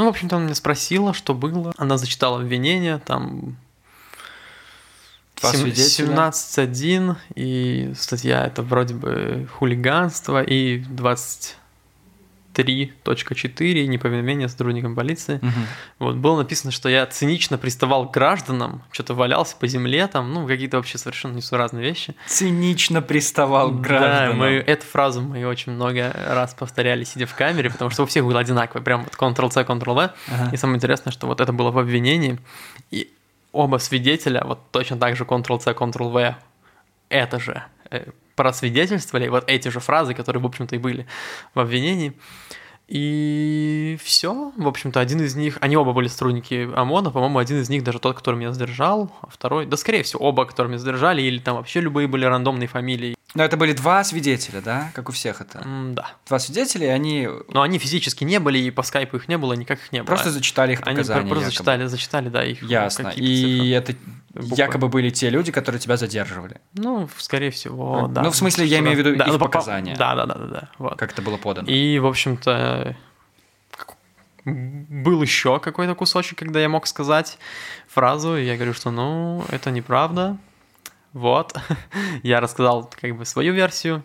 Ну, в общем-то, она меня спросила, что было. Она зачитала обвинение, там... Два сем- свидетеля. 17.1, и статья это вроде бы хулиганство, и 23.4, неповиновение сотрудникам полиции. Мгм. Вот, было написано, что я цинично приставал к гражданам, что-то валялся по земле там, ну, какие-то вообще совершенно несуразные вещи. Цинично приставал к гражданам. Да, мы, эту фразу мы очень много раз повторяли, сидя в камере, потому что у всех было одинаково, прям вот Ctrl-C, Ctrl-V. Ага. И самое интересное, что вот это было в обвинении, и оба свидетеля вот точно так же Ctrl-C, Ctrl-V это же э, просвидетельствовали, вот эти же фразы, которые, в общем-то, и были в обвинении. И все, в общем-то, один из них, они оба были сотрудники ОМОНа, по-моему, один из них даже тот, который меня задержал, а второй, да, скорее всего, оба, которые меня задержали, или там вообще любые были рандомные фамилии. Но это были два свидетеля, да? Как у всех это. М, да. Два свидетеля, и они Но они физически не были, и по скайпу их не было, никак их не было. просто зачитали их Они показания. просто якобы. зачитали, зачитали, да, их Ясно. И это Буквы. якобы были те люди, которые тебя задерживали. Ну, скорее всего, да. Ну, в смысле, я имею в виду их ну, по- показания. Да, да, да, да, да. Вот. Как это было подано. И, в общем-то, был еще какой-то кусочек, когда я мог сказать фразу, и я говорю, что, ну, это неправда. Вот. я рассказал как бы свою версию.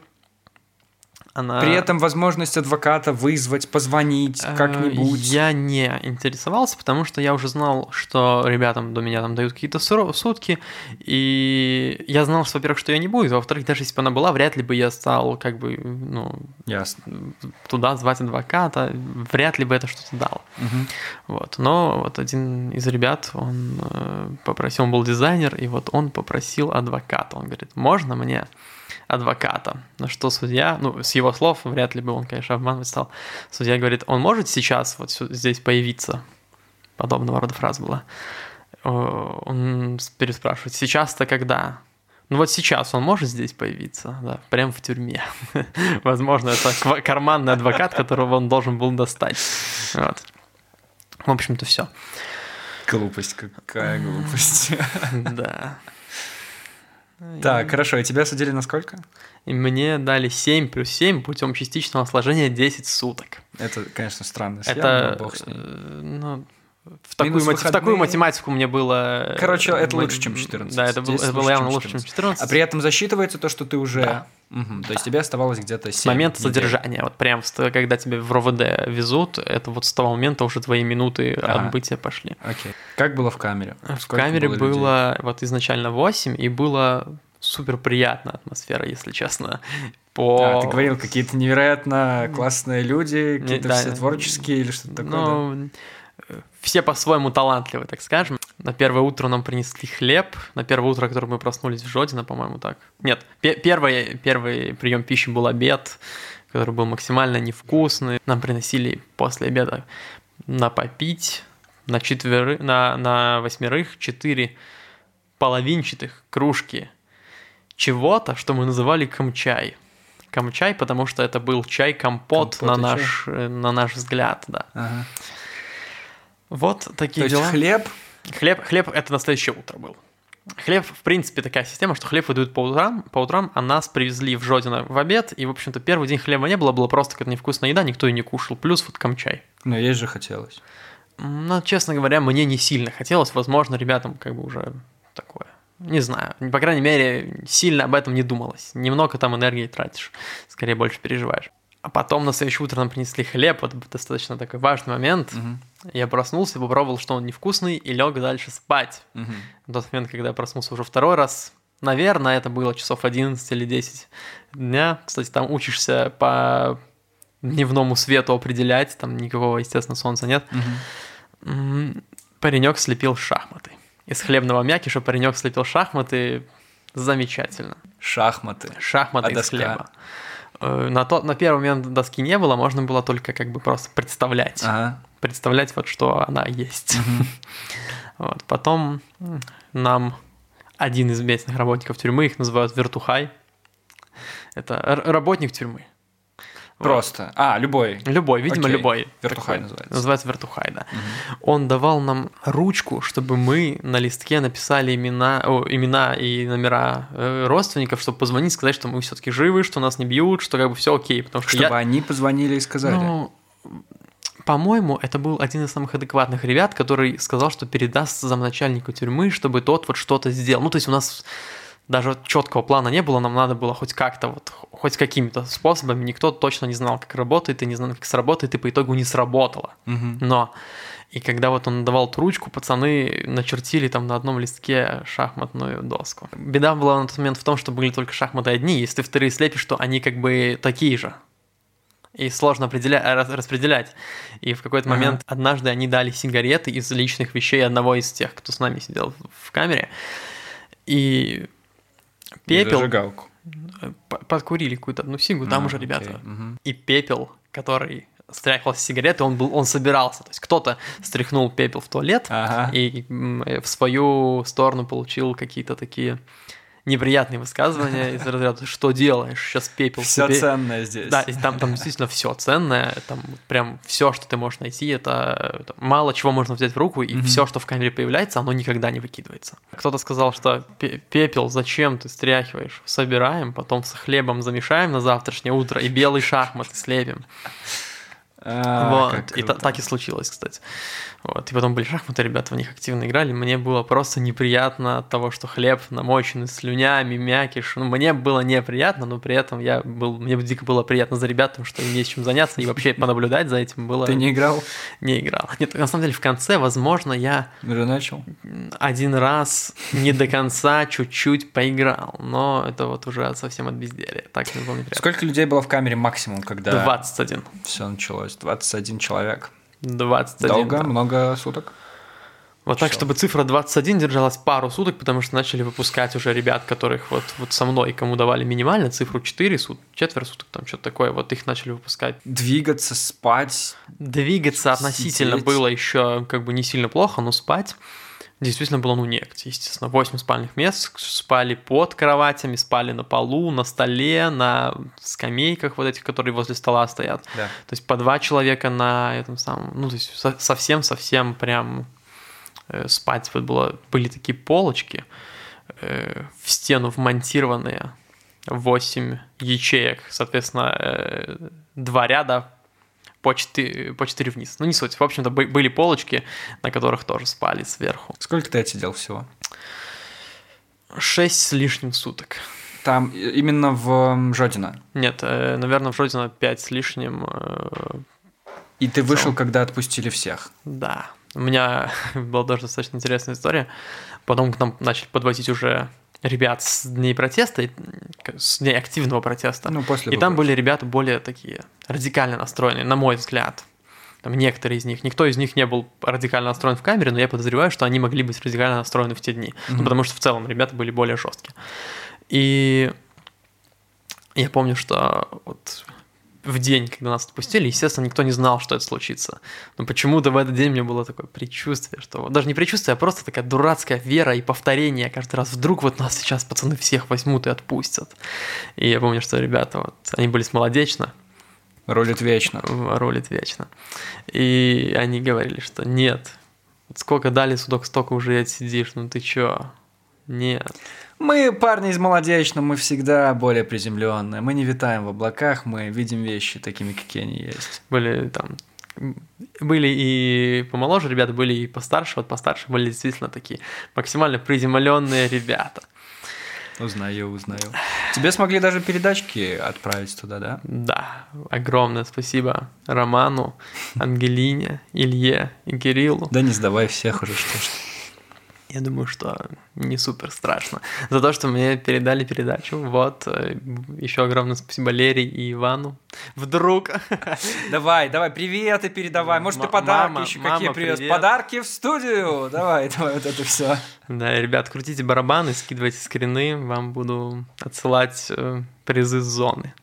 Она... При этом возможность адвоката вызвать, позвонить Э, как-нибудь. Я не интересовался, потому что я уже знал, что ребятам до меня там дают какие-то сутки, и я знал, что, во-первых, что ее не будет, а во-вторых, даже если бы она была, вряд ли бы я стал как бы, ну, Ясно. туда звать адвоката, вряд ли бы это что-то дало. Мгм. Вот. Но вот один из ребят, он э, попросил, он был дизайнер, и вот он попросил адвоката. Он говорит, можно мне адвоката? На что судья, ну, с его слов, вряд ли бы он, конечно, обманывать стал. Судья говорит, он может сейчас вот здесь появиться? Подобного рода фраза была. Э, Он переспрашивает, сейчас-то когда? Ну вот сейчас он может здесь появиться, да, прямо в тюрьме. Возможно, это карманный адвокат, которого он должен был достать. Вот. В общем-то, все. Глупость, какая глупость. Да. Так, хорошо, и тебя судили на сколько? И мне дали 7 плюс 7 путем частичного сложения 10 суток. Это, конечно, странно. Это, бог с ним. э, ну, в такую, Минус мат- в такую математику мне было... э, Короче, это мы- лучше, чем 14. Да, это, был- это было явно лучше, чем 14. 14. А при этом засчитывается то, что ты уже... Да. Мгм, То есть тебе оставалось где-то 7 С момента задержания, вот прям когда тебе в РОВД везут, это вот с того момента уже твои минуты Ага. отбытия пошли. Окей. Как было в камере? В Сколько камере было людей? было вот изначально 8, и было супер приятная атмосфера, если честно. По... А, ты говорил, какие-то невероятно классные люди, какие-то да. все творческие или что-то такое. да? Ну, э, все по-своему талантливы, так скажем. На первое утро нам принесли хлеб. На первое утро, которое мы проснулись в Жодино, по-моему, так. Нет, пе- первый, первый прием пищи был обед, который был максимально невкусный. Нам приносили после обеда на попить, на, четверы, на, на восьмерых четыре половинчатых кружки чего-то, что мы называли камчай. Камчай, потому что это был чай-компот Компот на наш, э, на наш взгляд, да. Ага. Вот То такие есть дела. хлеб, Хлеб, хлеб это на следующее утро был. Хлеб, в принципе, такая система, что хлеб выдают по утрам, по утрам, а нас привезли в Жодино в обед, и, в общем-то, первый день хлеба не было, было просто какая-то невкусная еда, никто ее не кушал, плюс вот камчай. но есть же хотелось. Ну, честно говоря, мне не сильно хотелось, возможно, ребятам как бы уже такое. Не знаю, по крайней мере, сильно об этом не думалось. Немного там энергии тратишь, скорее больше переживаешь. А потом на следующее утро нам принесли хлеб, вот достаточно такой важный момент. Мгм. Я проснулся, попробовал, что он невкусный, и лег дальше спать. Мгм. В тот момент, когда я проснулся уже второй раз, наверное, это было часов 11 или 10 дня. Кстати, там учишься по дневному свету определять, там никакого, естественно, солнца нет. М, Паренек слепил шахматы. Из хлебного мякиша паренек слепил шахматы. Замечательно. Шахматы. Шахматы А из доска? хлеба. Э, На, тот, на первый момент доски не было, можно было только как бы просто представлять. Ага. Представлять вот, что она есть. Вот. Потом нам один из местных работников тюрьмы, их называют вертухай. Это работник тюрьмы. Просто. А, любой. Любой, видимо, Окей. любой. Вертухай Такой. называется. Называется вертухай, да. Он давал нам ручку, чтобы мы на листке написали имена, о, имена и номера э, родственников, чтобы позвонить, сказать, что мы все-таки живы, что нас не бьют, что как бы все окей. Потому что Чтобы я... они позвонили и сказали. Ну, по-моему, это был один из самых адекватных ребят, который сказал, что передаст замначальнику тюрьмы, чтобы тот вот что-то сделал. Ну, то есть у нас даже четкого плана не было, нам надо было хоть как-то, вот, хоть какими-то способами, никто точно не знал, как работает, и не знал, как сработает, и по итогу не сработало. Мгм. Но и когда вот он давал эту ручку, пацаны начертили там на одном листке шахматную доску. Беда была на тот момент в том, что были только шахматы одни, если ты вторые слепишь, то они как бы такие же. И сложно определя- рас- распределять. И в какой-то Ага. момент однажды они дали сигареты из личных вещей одного из тех, кто с нами сидел в камере. И пепел... Зажигалку. Подкурили какую-то одну сигу, там А, уже окей. ребята Мгм. и пепел, который стряхивался сигареты, он был, он собирался. То есть кто-то стряхнул пепел в туалет Ага. и э, в свою сторону получил какие-то такие неприятные высказывания из разряда «Что делаешь? Сейчас пепел Все себе». ценное здесь. Да, и там, там действительно все ценное, там прям все, что ты можешь найти, это, это мало чего можно взять в руку, и Мгм. все, что в камере появляется, оно никогда не выкидывается. Кто-то сказал, что «Пе- пепел зачем ты стряхиваешь? Собираем, потом с хлебом замешаем на завтрашнее утро и белый шахматы слепим. А, вот, и та- так и случилось, кстати. Вот, и потом были шахматы, ребята в них активно играли. Мне было просто неприятно от того, что хлеб намоченный слюнями, мякиш. Ну, мне было неприятно, но при этом я был, мне дико было приятно за ребятам, что им есть чем заняться, и вообще понаблюдать за этим было... Ты не играл? не играл. Нет, на самом деле в конце, возможно, я Уже начал? один раз не до конца чуть-чуть поиграл, но это вот уже совсем от безделия. Так мне было неприятно. Сколько людей было в камере максимум, когда 21. все началось? 21 человек. 21. Долго? да. Много суток? Вот так, Чё? чтобы цифра 21 держалась пару суток, потому что начали выпускать уже ребят, которых вот, вот со мной, кому давали минимально цифру 4 суток, четверо суток, там что-то такое, вот их начали выпускать. Двигаться, спать. Двигаться относительно Сидеть. было еще как бы не сильно плохо, но спать действительно было ну негде. Естественно, 8 спальных мест, спали под кроватями, спали на полу, на столе, на скамейках вот этих, которые возле стола стоят. Да. То есть по два человека на этом самом, ну то есть со- совсем-совсем прям э, спать вот было, были такие полочки э, в стену вмонтированные, 8 ячеек, соответственно, э, два ряда по 4, по 4 вниз. Ну, не суть. В общем-то, бы- были полочки, на которых тоже спали сверху. Сколько ты отсидел всего? 6 с лишним суток. Там именно в Жодино. Нет, э, наверное, в Жодино 5 с лишним. э, И ты вышел, когда отпустили всех. Да. У меня была даже достаточно интересная история. Потом к нам начали подвозить уже ребят с дней протеста, с дней активного протеста. Ну, после И там были ребята более такие радикально настроенные, на мой взгляд. Там некоторые из них, никто из них не был радикально настроен в камере, но я подозреваю, что они могли быть радикально настроены в те дни. Ну, Мгм. потому что в целом ребята были более жесткие. И я помню, что вот в день, когда нас отпустили, естественно, никто не знал, что это случится. Но почему-то в этот день мне было такое предчувствие, что даже не предчувствие, а просто такая дурацкая вера и повторение каждый раз. Вдруг вот нас сейчас пацаны всех возьмут и отпустят. И я помню, что ребята, вот, они были с молодечно, Рулит вечно. рулит вечно. И они говорили, что нет, сколько дали судок, столько уже и отсидишь, ну ты чё? Нет. Мы, парни из Молодечно, мы всегда более приземленные. Мы не витаем в облаках, мы видим вещи такими, какие они есть. Были там были и помоложе ребята, были и постарше, вот постарше были действительно такие максимально приземленные ребята. Узнаю, узнаю. Тебе смогли даже передачки отправить туда, да? Да, огромное спасибо Роману, Ангелине, Илье и Кириллу. Да не сдавай всех уже, что ж. Я думаю, что не супер страшно. За то, что мне передали передачу. Вот, еще огромное спасибо Лере и Ивану. Вдруг. Давай, давай, приветы передавай. Может, ты подарки мама, еще мама, какие привез? привет. Подарки в студию. Давай, давай, вот это все. Да, ребят, крутите барабаны, скидывайте скрины, вам буду отсылать э, призы с зоны.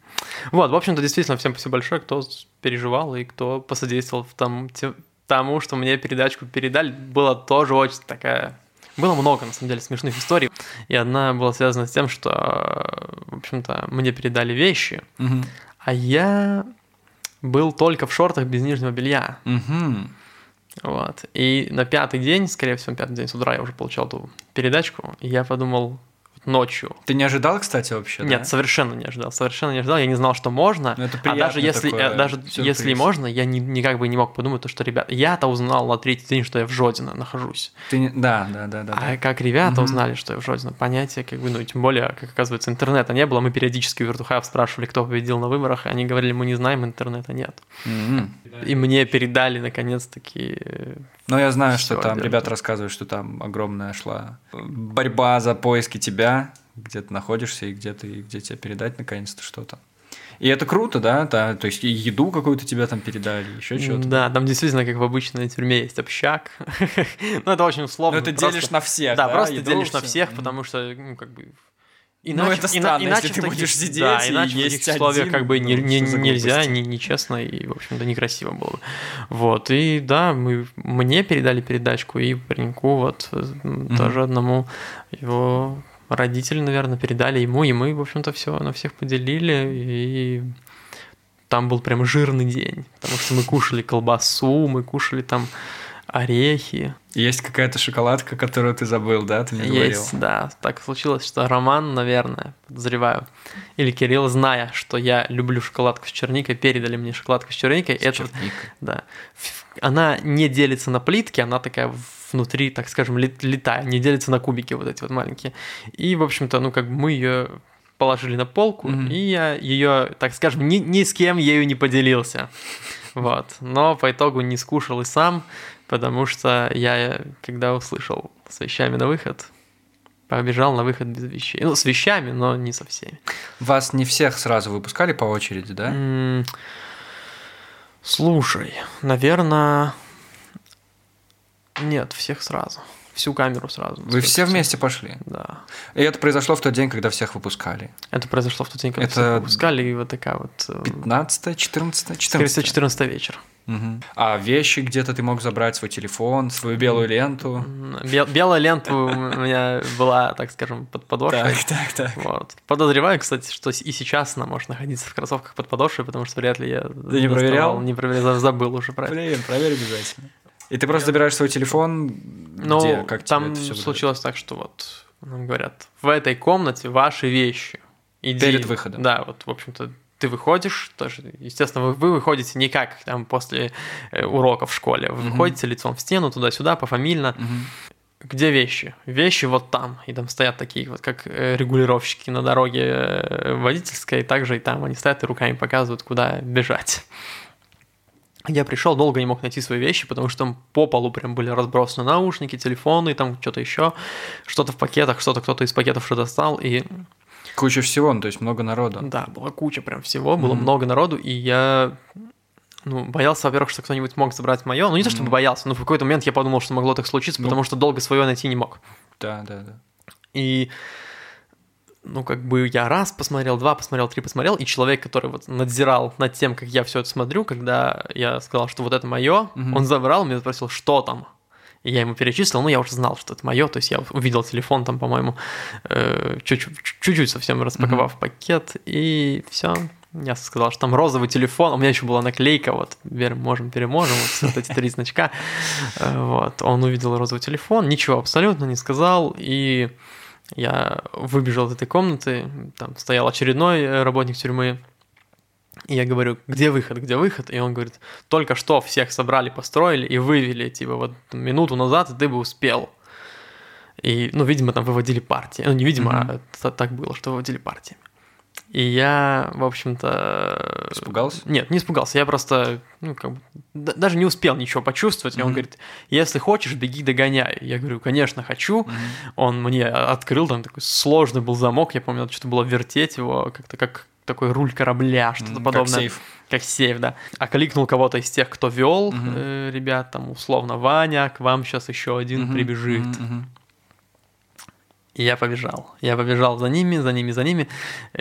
Вот, в общем-то, действительно, всем спасибо большое, кто переживал и кто посодействовал в том, тому, что мне передачку передали. Было тоже очень такая... Было много, на самом деле, смешных историй. И одна была связана с тем, что, в общем-то, мне передали вещи, а я был только в шортах без нижнего белья. Вот. И на пятый день, скорее всего, пятый день с утра я уже получал эту передачку, и я подумал ночью. Ты не ожидал, кстати, вообще? Нет, да? совершенно не ожидал, совершенно не ожидал, я не знал, что можно. Ну, это а даже если, э, даже сюрприз. если можно, я ни- никак бы не мог подумать, то, что, ребят, я-то узнал на третий день, что я в Жодино нахожусь. Ты не- Да, да, да, да. А да. как ребята Мгм. узнали, что я в Жодино, понятия, как бы, ну, тем более, как оказывается, интернета не было. Мы периодически у вертухаев спрашивали, кто победил на выборах, они говорили, мы не знаем, интернета нет. Мгм. И мне передали, наконец-таки, Но я знаю, что Всё, там ребята рассказывают, что там огромная шла борьба за поиски тебя, где ты находишься и где ты, где тебе передать наконец-то что-то. И это круто, да? да? То есть и еду какую-то тебе там передали, еще что-то. Да, там действительно, как в обычной тюрьме, есть общак. Ну, это очень условно. Но ты просто- делишь на всех, Да, да, просто еду, делишь на всё. всех, потому что, ну, как бы... Ну, это ина- странно, если в ты таких- будешь сидеть да, и иначе в есть таких условиях один, как бы не- ну, не- за нельзя, не- нечестно и, в общем-то, некрасиво было бы. Вот, и да, мы, мне передали передачку, и пареньку вот м, тоже одному его родители, наверное, передали ему, и мы, в общем-то, все на всех поделили, и там был прям жирный день, потому что мы кушали колбасу, мы кушали там орехи. Есть какая-то шоколадка, которую ты забыл, да? Ты мне говорил. Есть, да. Так случилось, что Роман, наверное, подозреваю, или Кирилл, зная, что я люблю шоколадку с черникой, передали мне шоколадку с черникой. С Это, черникой. да. Она не делится на плитки, она такая внутри, так скажем, лет- летая, не делится на кубики вот эти вот маленькие. И, в общем-то, ну, как бы мы ее положили на полку, Мгм. и я ее, так скажем, ни, ни с кем ею не поделился. Вот. Но по итогу не скушал и сам, потому что я, когда услышал с вещами на выход, побежал на выход без вещей. Ну, с вещами, но не со всеми. Вас не всех сразу выпускали по очереди, да? М, Слушай, наверное... Нет, всех сразу. Всю камеру сразу. Вы все вместе пошли. Да. И это произошло в тот день, когда всех выпускали. Это произошло в тот день, когда Это- всех выпускали, и вот такая вот... э, 15 14 Скорее всего, 14 14 вечер. Мгм. А вещи где-то ты мог забрать, свой телефон, свою белую ленту. Бел- белая лента у меня была, так скажем, под подошвой. так, так. Вот. Подозреваю, кстати, что и сейчас она может находиться в кроссовках под подошвой, потому что вряд ли я Ты не проверял? Не проверял, забыл уже про это. Блин, проверь обязательно. И ты просто забираешь свой телефон, Ну, где, как тебе там это всё случилось так, что вот нам говорят, в этой комнате ваши вещи. Иди. Перед выходом. Да, вот, в общем-то, ты выходишь, тоже, естественно, вы, вы выходите не как там после э, уроков в школе, вы Мгм. выходите лицом в стену, туда-сюда, пофамильно. Мгм. Где вещи? Вещи вот там. И там стоят такие вот, как э, регулировщики на дороге э, водительской, также и там они стоят и руками показывают, куда бежать. Я пришел, долго не мог найти свои вещи, потому что там по полу прям были разбросаны наушники, телефоны, там что-то еще, что-то в пакетах, что-то кто-то из пакетов что достал, и Куча всего, ну, то есть много народу. да, была куча прям всего, было Мгм. много народу, и я ну, боялся, во-первых, что кто-нибудь мог забрать мое. Ну, не то чтобы Мгм. боялся, но в какой-то момент я подумал, что могло так случиться, Ну. потому что долго свое найти не мог. Да, да, да. И, ну, как бы я раз посмотрел, два посмотрел, три посмотрел, и человек, который вот надзирал над тем, как я все это смотрю, когда я сказал, что вот это мое, Мгм. он забрал, меня спросил, что там. И я ему перечислил, ну, я уже знал, что это мое, то есть я увидел телефон там, по-моему, э, чуть-чуть, совсем распаковав пакет, и все. Я сказал, что там розовый телефон, у меня еще была наклейка, вот, можем, переможем, вот, вот эти три значка. Э, Вот, он увидел розовый телефон, ничего абсолютно не сказал, и я выбежал из этой комнаты, там стоял очередной э, работник тюрьмы, и я говорю, где выход, где выход? И он говорит, только что всех собрали, построили и вывели, типа, вот минуту назад, и ты бы успел. И, ну, видимо, там выводили партии. Ну, не видимо, Мгм. а так было, что выводили партии. И я, в общем-то... Испугался? Нет, не испугался. Я просто, ну, как бы, да- даже не успел ничего почувствовать. И он Мгм. говорит, если хочешь, беги, догоняй. Я говорю, конечно, хочу. Мгм. Он мне открыл, там такой сложный был замок, я помню, надо что-то было вертеть его, как-то как такой руль корабля, что-то как подобное. сейф. Как сейф, да. Окликнул кого-то из тех, кто вел, Мгм. э, ребят, там, условно, Ваня, к вам сейчас еще один Мгм, прибежит. мгм. И я побежал. Я побежал за ними, за ними, за ними.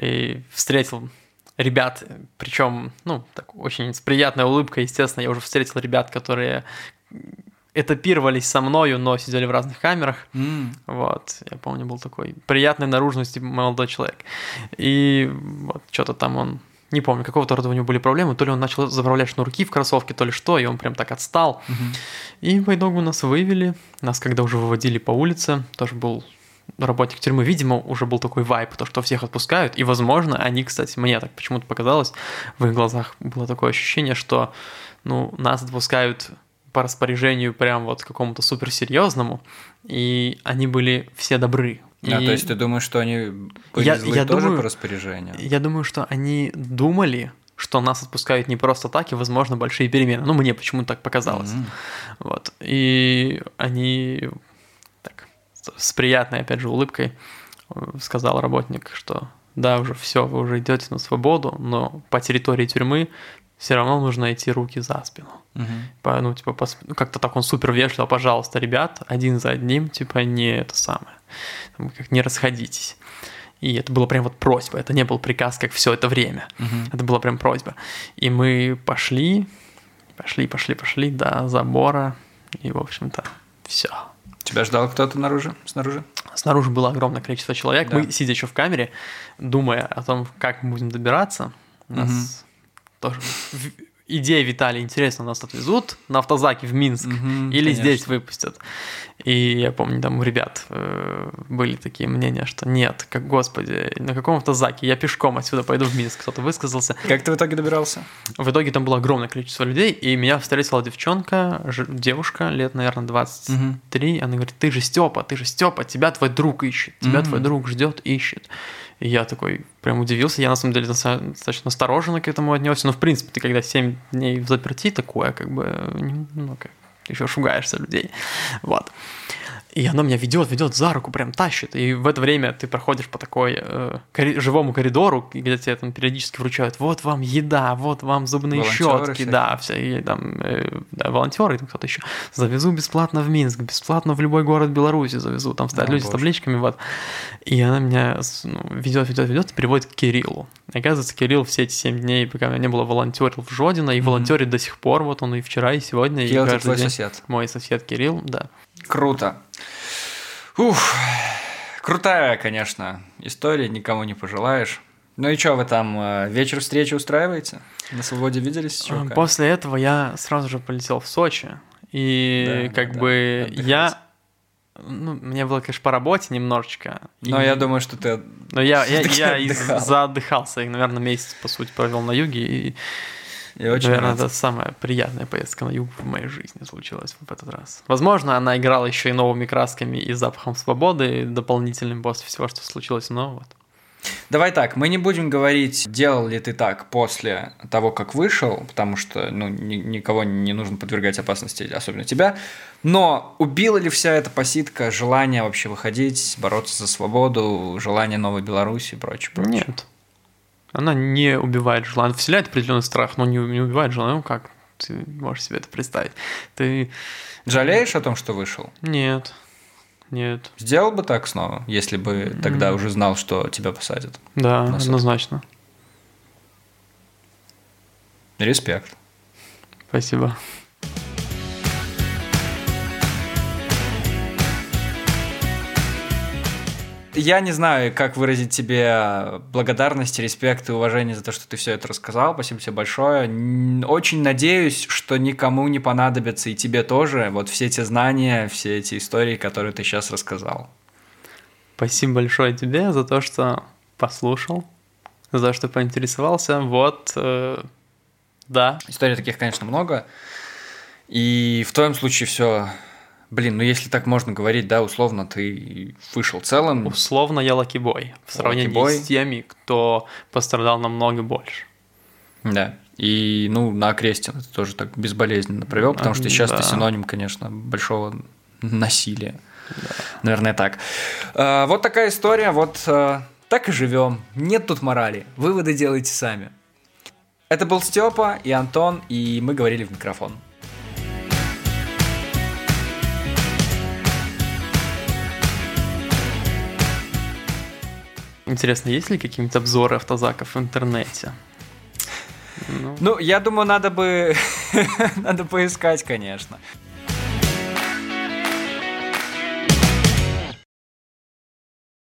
И встретил ребят, причем, ну, так, очень с приятной улыбкой, естественно, я уже встретил ребят, которые этапировались со мною, но сидели в разных камерах. М, Вот, я помню, был такой приятной наружности молодой человек. И вот что-то там он, не помню, какого-то рода у него были проблемы, то ли он начал заправлять шнурки в кроссовке, то ли что, и он прям так отстал. мгм. И по итогу нас вывели, нас когда уже выводили по улице, тоже был работник тюрьмы, видимо, уже был такой вайп, то, что всех отпускают, и, возможно, они, кстати, мне так почему-то показалось, в их глазах было такое ощущение, что, ну, нас отпускают по распоряжению прям вот какому-то суперсерьезному, и они были все добры. А, И то есть ты думаешь, что они были Я- злы я тоже думаю- по распоряжению? я думаю, что они думали, что нас отпускают не просто так, и, возможно, большие перемены. Ну, мне почему-то так показалось. М. Вот. И они с- приятной, опять же, улыбкой э, сказал работник, что да, уже все, вы уже идете на свободу, но по территории тюрьмы все равно нужно идти руки за спину. По- ну, типа, пос- ну, как-то так он супер вежливо, пожалуйста, ребят, один за одним, типа, не это самое, там, как не расходитесь. И это было прям вот просьба, это не был приказ, как все это время. Мгм. Это была прям просьба. И мы пошли, пошли, пошли, пошли до забора, и, в общем-то, все. Тебя ждал кто-то наружу, снаружи? Снаружи было огромное количество человек. Да. Мы, сидя еще в камере, думая о том, как мы будем добираться, нас Мгм. тоже идея Виталий, интересно, нас отвезут на автозаке в Минск Мгм, или конечно. здесь выпустят. И я помню, там у ребят э, были такие мнения, что нет, как господи, на каком автозаке, я пешком отсюда пойду в Минск. Кто-то высказался. Как ты в итоге добирался? В итоге там было огромное количество людей, и меня встретила девчонка, ж- девушка, лет, наверное, 23. Она говорит, ты же Степа, ты же Степа, тебя твой друг ищет, тебя Мгм. твой друг ждет, ищет. И я такой прям удивился. Я на самом деле доста- достаточно осторожно к этому отнесся. Но в принципе, ты когда 7 дней в заперти, такое как бы, не- ну как, еще шугаешься людей. Вот. И она меня ведет, ведет за руку, прям тащит. И в это время ты проходишь по такой э, кори- живому коридору, где тебе там периодически вручают, вот вам еда, вот вам зубные щетки, всякие. да, все, и там э, да, волонтеры, там кто-то еще. Завезу бесплатно в Минск, бесплатно в любой город Беларуси завезу. Там стоят О, люди с боже. табличками, вот. И она меня с- ну, ведет, ведет, ведет и приводит к Кириллу. И оказывается, Кирилл все эти 7 дней, пока меня не было, волонтерил в Жодино, и Мгм. волонтерит до сих пор, вот он и вчера, и сегодня, Кирилл, и каждый твой день. сосед. Мой сосед Кирилл, да. Круто. Ух, крутая, конечно, история, никому не пожелаешь. Ну и что, вы там э, вечер встречи устраиваете? На свободе виделись А, чуваками? После этого я сразу же полетел в Сочи. И Да, как да, бы отдыхать. я... Ну, мне было, конечно, по работе немножечко. Но И- я думаю, что ты... Но я, я, я отдыхал. заотдыхался. И, наверное, месяц, по сути, провел на юге. И, Я очень наверное, рад. это самая приятная поездка на юг в моей жизни случилась в этот раз. Возможно, она играла еще и новыми красками и запахом свободы, дополнительным после всего, что случилось. Но вот. Давай так, мы не будем говорить, делал ли ты так после того, как вышел, потому что ну, ни- никого не нужно подвергать опасности, особенно тебя. Но убила ли вся эта посидка желание вообще выходить, бороться за свободу, желание новой Беларуси и прочее, прочее? Нет. Она не убивает желание. Вселяет определенный страх, но не, не убивает желание. Ну как? Ты можешь себе это представить. Ты... Жалеешь о том, что вышел? Нет. Нет. Сделал бы так снова, если бы тогда М. уже знал, что тебя посадят? Да, однозначно. Респект. Спасибо. Я не знаю, как выразить тебе благодарность, респект и уважение за то, что ты все это рассказал. Спасибо тебе большое. Очень надеюсь, что никому не понадобится, и тебе тоже, вот все эти знания, все эти истории, которые ты сейчас рассказал. Спасибо большое тебе за то, что послушал, за то, что поинтересовался. Вот, э, да, Историй таких, конечно, много. И в твоем случае все... Блин, ну если так можно говорить, да, условно, ты вышел целым. условно я лакибой в сравнении Лакибой. с теми, кто пострадал намного больше. Да. И, ну, на окрестин ты тоже так безболезненно провел, потому что сейчас Да. это синоним, конечно, большого насилия. Наверное, так. А, Вот такая история, вот а, так и живем. Нет тут морали. Выводы делайте сами. Это был Степа и Антон, и мы говорили в микрофон. Интересно, есть ли какие-нибудь обзоры автозаков в интернете? Ну, Ну, я думаю, надо бы... надо поискать, конечно.